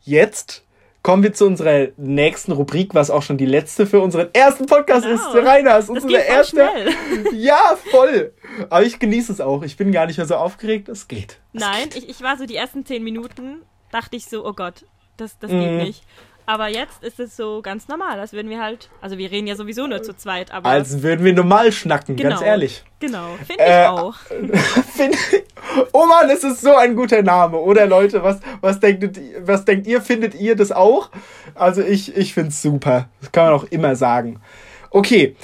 jetzt kommen wir zu unserer nächsten Rubrik, was auch schon die letzte für unseren ersten Podcast genau. ist. Rainer, ist unsere erste. Schnell. Ja, voll. Aber ich genieße es auch. Ich bin gar nicht mehr so aufgeregt. Es geht. Es Nein, geht. Ich, ich war so die ersten zehn Minuten, dachte ich so, oh Gott, das, das geht mm. nicht. Aber jetzt ist es so ganz normal, als würden wir halt, also wir reden ja sowieso nur zu zweit, aber. Als würden wir normal schnacken, genau, ganz ehrlich. Genau, finde ich äh, auch. Find, oh Mann, es ist so ein guter Name, oder Leute? Was, was, denkt, was denkt ihr? Findet ihr das auch? Also ich, ich finde es super. Das kann man auch immer sagen. Okay,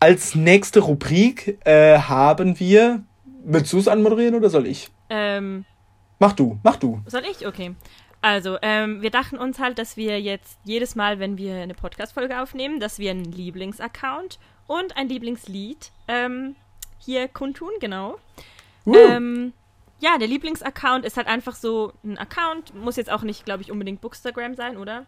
als nächste Rubrik äh, haben wir. Willst du es anmoderieren oder soll ich? Ähm. Mach du, mach du. Soll ich? Okay. Also, ähm, wir dachten uns halt, dass wir jetzt jedes Mal, wenn wir eine Podcast-Folge aufnehmen, dass wir einen Lieblingsaccount und ein Lieblingslied ähm, hier kundtun, genau. Uh. Ähm, ja, der Lieblingsaccount ist halt einfach so ein Account, muss jetzt auch nicht, glaube ich, unbedingt Bookstagram sein, oder?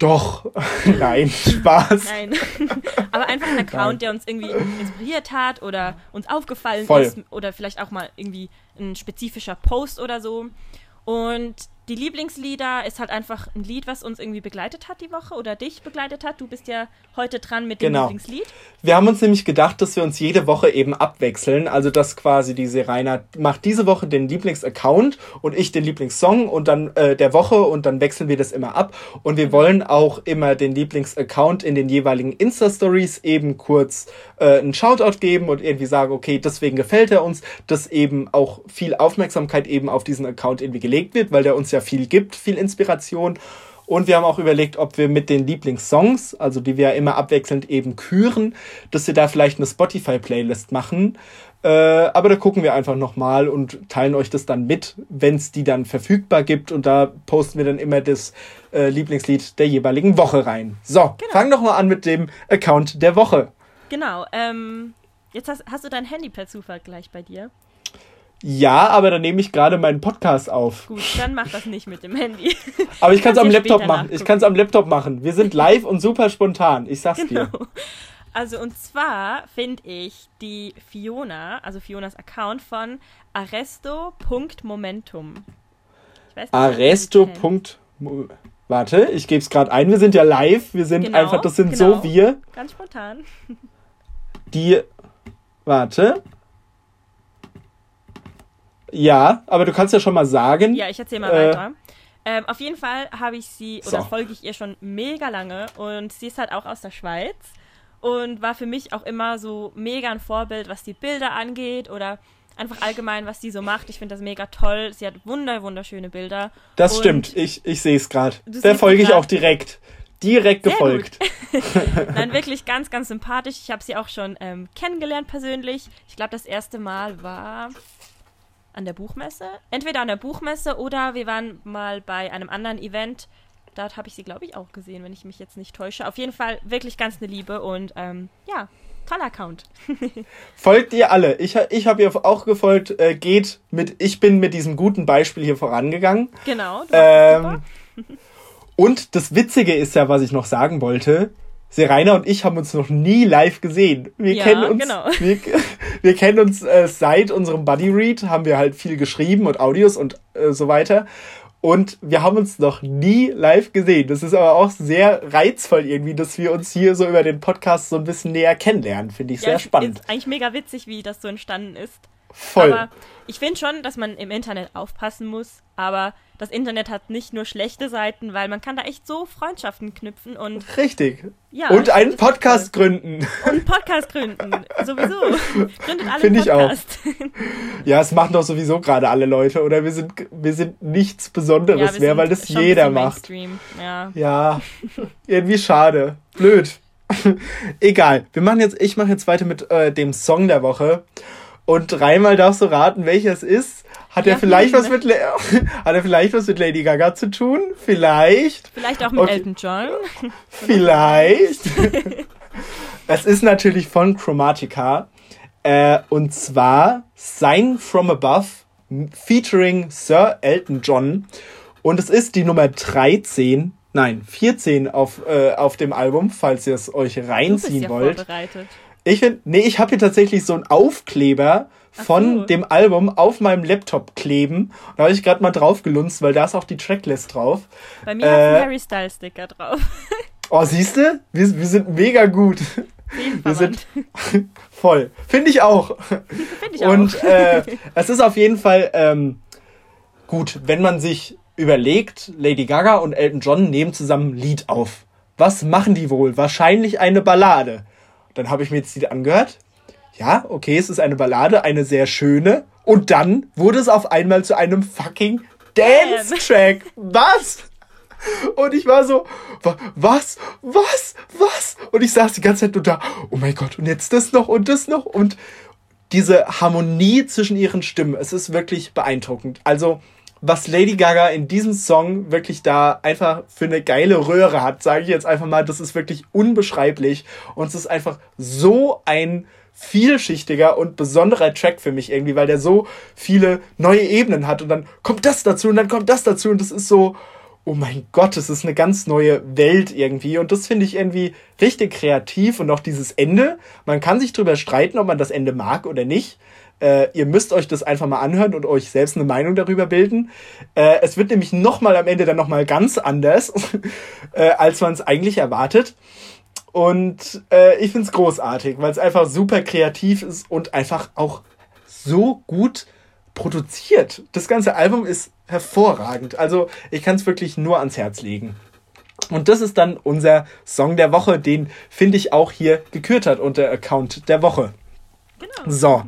Doch, nein, Spaß. Nein, aber einfach ein Account, nein. der uns irgendwie inspiriert hat oder uns aufgefallen Voll. ist oder vielleicht auch mal irgendwie ein spezifischer Post oder so. Und die Lieblingslieder ist halt einfach ein Lied, was uns irgendwie begleitet hat die Woche oder dich begleitet hat. Du bist ja heute dran mit dem genau. Lieblingslied. Wir haben uns nämlich gedacht, dass wir uns jede Woche eben abwechseln. Also, dass quasi diese Rainer macht diese Woche den Lieblingsaccount und ich den Lieblingssong und dann äh, der Woche und dann wechseln wir das immer ab. Und wir wollen auch immer den Lieblingsaccount in den jeweiligen Insta-Stories eben kurz äh, einen Shoutout geben und irgendwie sagen, okay, deswegen gefällt er uns, dass eben auch viel Aufmerksamkeit eben auf diesen Account irgendwie gelegt wird, weil der uns ja ja viel gibt, viel Inspiration. Und wir haben auch überlegt, ob wir mit den Lieblingssongs, also die wir ja immer abwechselnd eben küren, dass wir da vielleicht eine Spotify-Playlist machen. Äh, aber da gucken wir einfach nochmal und teilen euch das dann mit, wenn es die dann verfügbar gibt. Und da posten wir dann immer das äh, Lieblingslied der jeweiligen Woche rein. So, genau. fang doch mal an mit dem Account der Woche. Genau. Ähm, jetzt hast, hast du dein Handy per Zufall gleich bei dir. Ja, aber dann nehme ich gerade meinen Podcast auf. Gut, dann mach das nicht mit dem Handy. Aber ich kann es am Laptop machen. Nachgucken. Ich kann es am Laptop machen. Wir sind live und super spontan. Ich sag's genau. dir. Also und zwar finde ich die Fiona, also Fionas Account von arresto.momentum. Arresto. Warte, ich gebe es gerade ein. Wir sind ja live. Wir sind genau, einfach, das sind genau. so wir. Ganz spontan. Die, warte. Ja, aber du kannst ja schon mal sagen. Ja, ich erzähle mal äh, weiter. Ähm, auf jeden Fall habe ich sie oder so. folge ich ihr schon mega lange und sie ist halt auch aus der Schweiz und war für mich auch immer so mega ein Vorbild, was die Bilder angeht oder einfach allgemein, was sie so macht. Ich finde das mega toll. Sie hat wunder, wunderschöne Bilder. Das und stimmt, ich, ich sehe es gerade. Der folge ich auch direkt. Direkt Sehr gefolgt. Nein, wirklich ganz, ganz sympathisch. Ich habe sie auch schon ähm, kennengelernt persönlich. Ich glaube, das erste Mal war an der Buchmesse. Entweder an der Buchmesse oder wir waren mal bei einem anderen Event. Dort habe ich sie, glaube ich, auch gesehen, wenn ich mich jetzt nicht täusche. Auf jeden Fall wirklich ganz eine Liebe und ähm, ja, toller Account. Folgt ihr alle. Ich, ich habe ihr auch gefolgt. Äh, geht mit, ich bin mit diesem guten Beispiel hier vorangegangen. Genau. Ähm, und das Witzige ist ja, was ich noch sagen wollte. Serena und ich haben uns noch nie live gesehen. Wir ja, kennen uns, genau. wir, wir kennen uns äh, seit unserem Buddy Read, haben wir halt viel geschrieben und Audios und äh, so weiter. Und wir haben uns noch nie live gesehen. Das ist aber auch sehr reizvoll irgendwie, dass wir uns hier so über den Podcast so ein bisschen näher kennenlernen. Finde ich ja, sehr spannend. Ist eigentlich mega witzig, wie das so entstanden ist. Voll. Aber ich finde schon, dass man im Internet aufpassen muss, aber das Internet hat nicht nur schlechte Seiten, weil man kann da echt so Freundschaften knüpfen und richtig. Ja, und einen Podcast gründen. Und einen Podcast gründen, sowieso. Gründet alle Finde ich auch. Ja, es machen doch sowieso gerade alle Leute oder wir sind wir sind nichts Besonderes ja, mehr, weil das jeder macht. Ja. ja, irgendwie schade, blöd. Egal, wir machen jetzt ich mache jetzt weiter mit äh, dem Song der Woche. Und dreimal darfst du raten, welcher es ist. Hat ja, er vielleicht was mit hat er vielleicht was mit Lady Gaga zu tun? Vielleicht. Vielleicht auch mit okay. Elton John. Vielleicht. es ist natürlich von Chromatica. Äh, und zwar Sign from Above featuring Sir Elton John. Und es ist die Nummer 13, nein, 14 auf, äh, auf dem Album, falls ihr es euch reinziehen ja wollt. Vorbereitet. Ich finde, nee, ich habe hier tatsächlich so einen Aufkleber von so. dem Album auf meinem Laptop kleben. Da habe ich gerade mal drauf gelunzt, weil da ist auch die Tracklist drauf. Bei mir äh, hat ein Harry Styles Sticker drauf. oh, siehst du? Wir, wir sind mega gut. Wir sind voll. Finde ich auch. Finde ich Und auch. äh, es ist auf jeden Fall ähm, gut, wenn man sich überlegt, Lady Gaga und Elton John nehmen zusammen ein Lied auf. Was machen die wohl? Wahrscheinlich eine Ballade. Dann habe ich mir jetzt die angehört. Ja, okay, es ist eine Ballade, eine sehr schöne. Und dann wurde es auf einmal zu einem fucking Dance-Track. Was? Und ich war so, was, was, was? Und ich saß die ganze Zeit nur da, oh mein Gott, und jetzt das noch und das noch. Und diese Harmonie zwischen ihren Stimmen, es ist wirklich beeindruckend. Also, was Lady Gaga in diesem Song wirklich da einfach für eine geile Röhre hat, sage ich jetzt einfach mal, das ist wirklich unbeschreiblich. Und es ist einfach so ein vielschichtiger und besonderer Track für mich irgendwie, weil der so viele neue Ebenen hat und dann kommt das dazu und dann kommt das dazu und das ist so, oh mein Gott, es ist eine ganz neue Welt irgendwie und das finde ich irgendwie richtig kreativ und auch dieses Ende, man kann sich drüber streiten, ob man das Ende mag oder nicht. Äh, ihr müsst euch das einfach mal anhören und euch selbst eine Meinung darüber bilden. Äh, es wird nämlich nochmal am Ende dann nochmal ganz anders, äh, als man es eigentlich erwartet. Und äh, ich finde es großartig, weil es einfach super kreativ ist und einfach auch so gut produziert. Das ganze Album ist hervorragend. Also ich kann es wirklich nur ans Herz legen. Und das ist dann unser Song der Woche, den finde ich auch hier gekürt hat unter Account der Woche. Genau. So.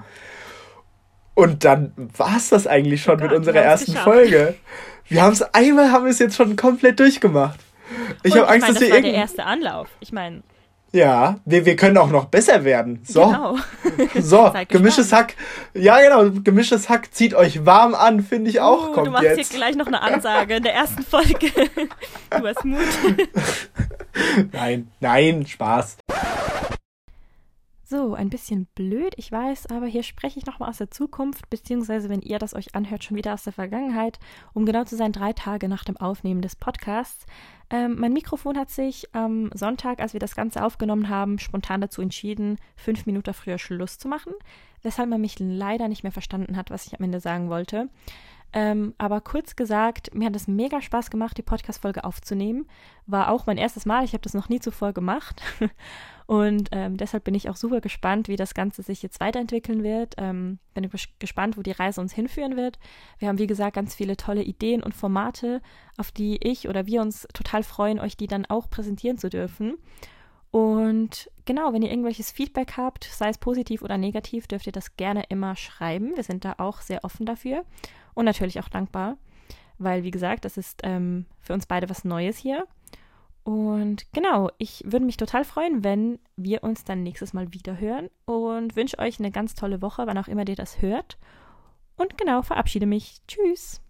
Und dann war es das eigentlich schon oh Gott, mit unserer ersten geschafft. Folge. Wir haben es einmal, haben wir es jetzt schon komplett durchgemacht. Ich habe Angst, ich mein, dass das wir war der erste Anlauf. Ich meine, ja, wir, wir können auch noch besser werden. So. Genau. So, gemischtes Hack. Ja, genau, gemischtes Hack zieht euch warm an, finde ich auch. Uh, kommt du machst jetzt. hier gleich noch eine Ansage in der ersten Folge. du hast Mut. nein, nein, Spaß. So, ein bisschen blöd, ich weiß, aber hier spreche ich nochmal aus der Zukunft, beziehungsweise wenn ihr das euch anhört, schon wieder aus der Vergangenheit, um genau zu sein, drei Tage nach dem Aufnehmen des Podcasts. Ähm, mein Mikrofon hat sich am Sonntag, als wir das Ganze aufgenommen haben, spontan dazu entschieden, fünf Minuten früher Schluss zu machen, weshalb man mich leider nicht mehr verstanden hat, was ich am Ende sagen wollte. Ähm, aber kurz gesagt, mir hat es mega Spaß gemacht, die Podcast-Folge aufzunehmen. War auch mein erstes Mal, ich habe das noch nie zuvor gemacht. Und ähm, deshalb bin ich auch super gespannt, wie das Ganze sich jetzt weiterentwickeln wird. Ähm, bin gespannt, wo die Reise uns hinführen wird. Wir haben, wie gesagt, ganz viele tolle Ideen und Formate, auf die ich oder wir uns total freuen, euch die dann auch präsentieren zu dürfen. Und genau, wenn ihr irgendwelches Feedback habt, sei es positiv oder negativ, dürft ihr das gerne immer schreiben. Wir sind da auch sehr offen dafür und natürlich auch dankbar, weil, wie gesagt, das ist ähm, für uns beide was Neues hier. Und genau, ich würde mich total freuen, wenn wir uns dann nächstes Mal wieder hören und wünsche euch eine ganz tolle Woche, wann auch immer ihr das hört. Und genau, verabschiede mich. Tschüss.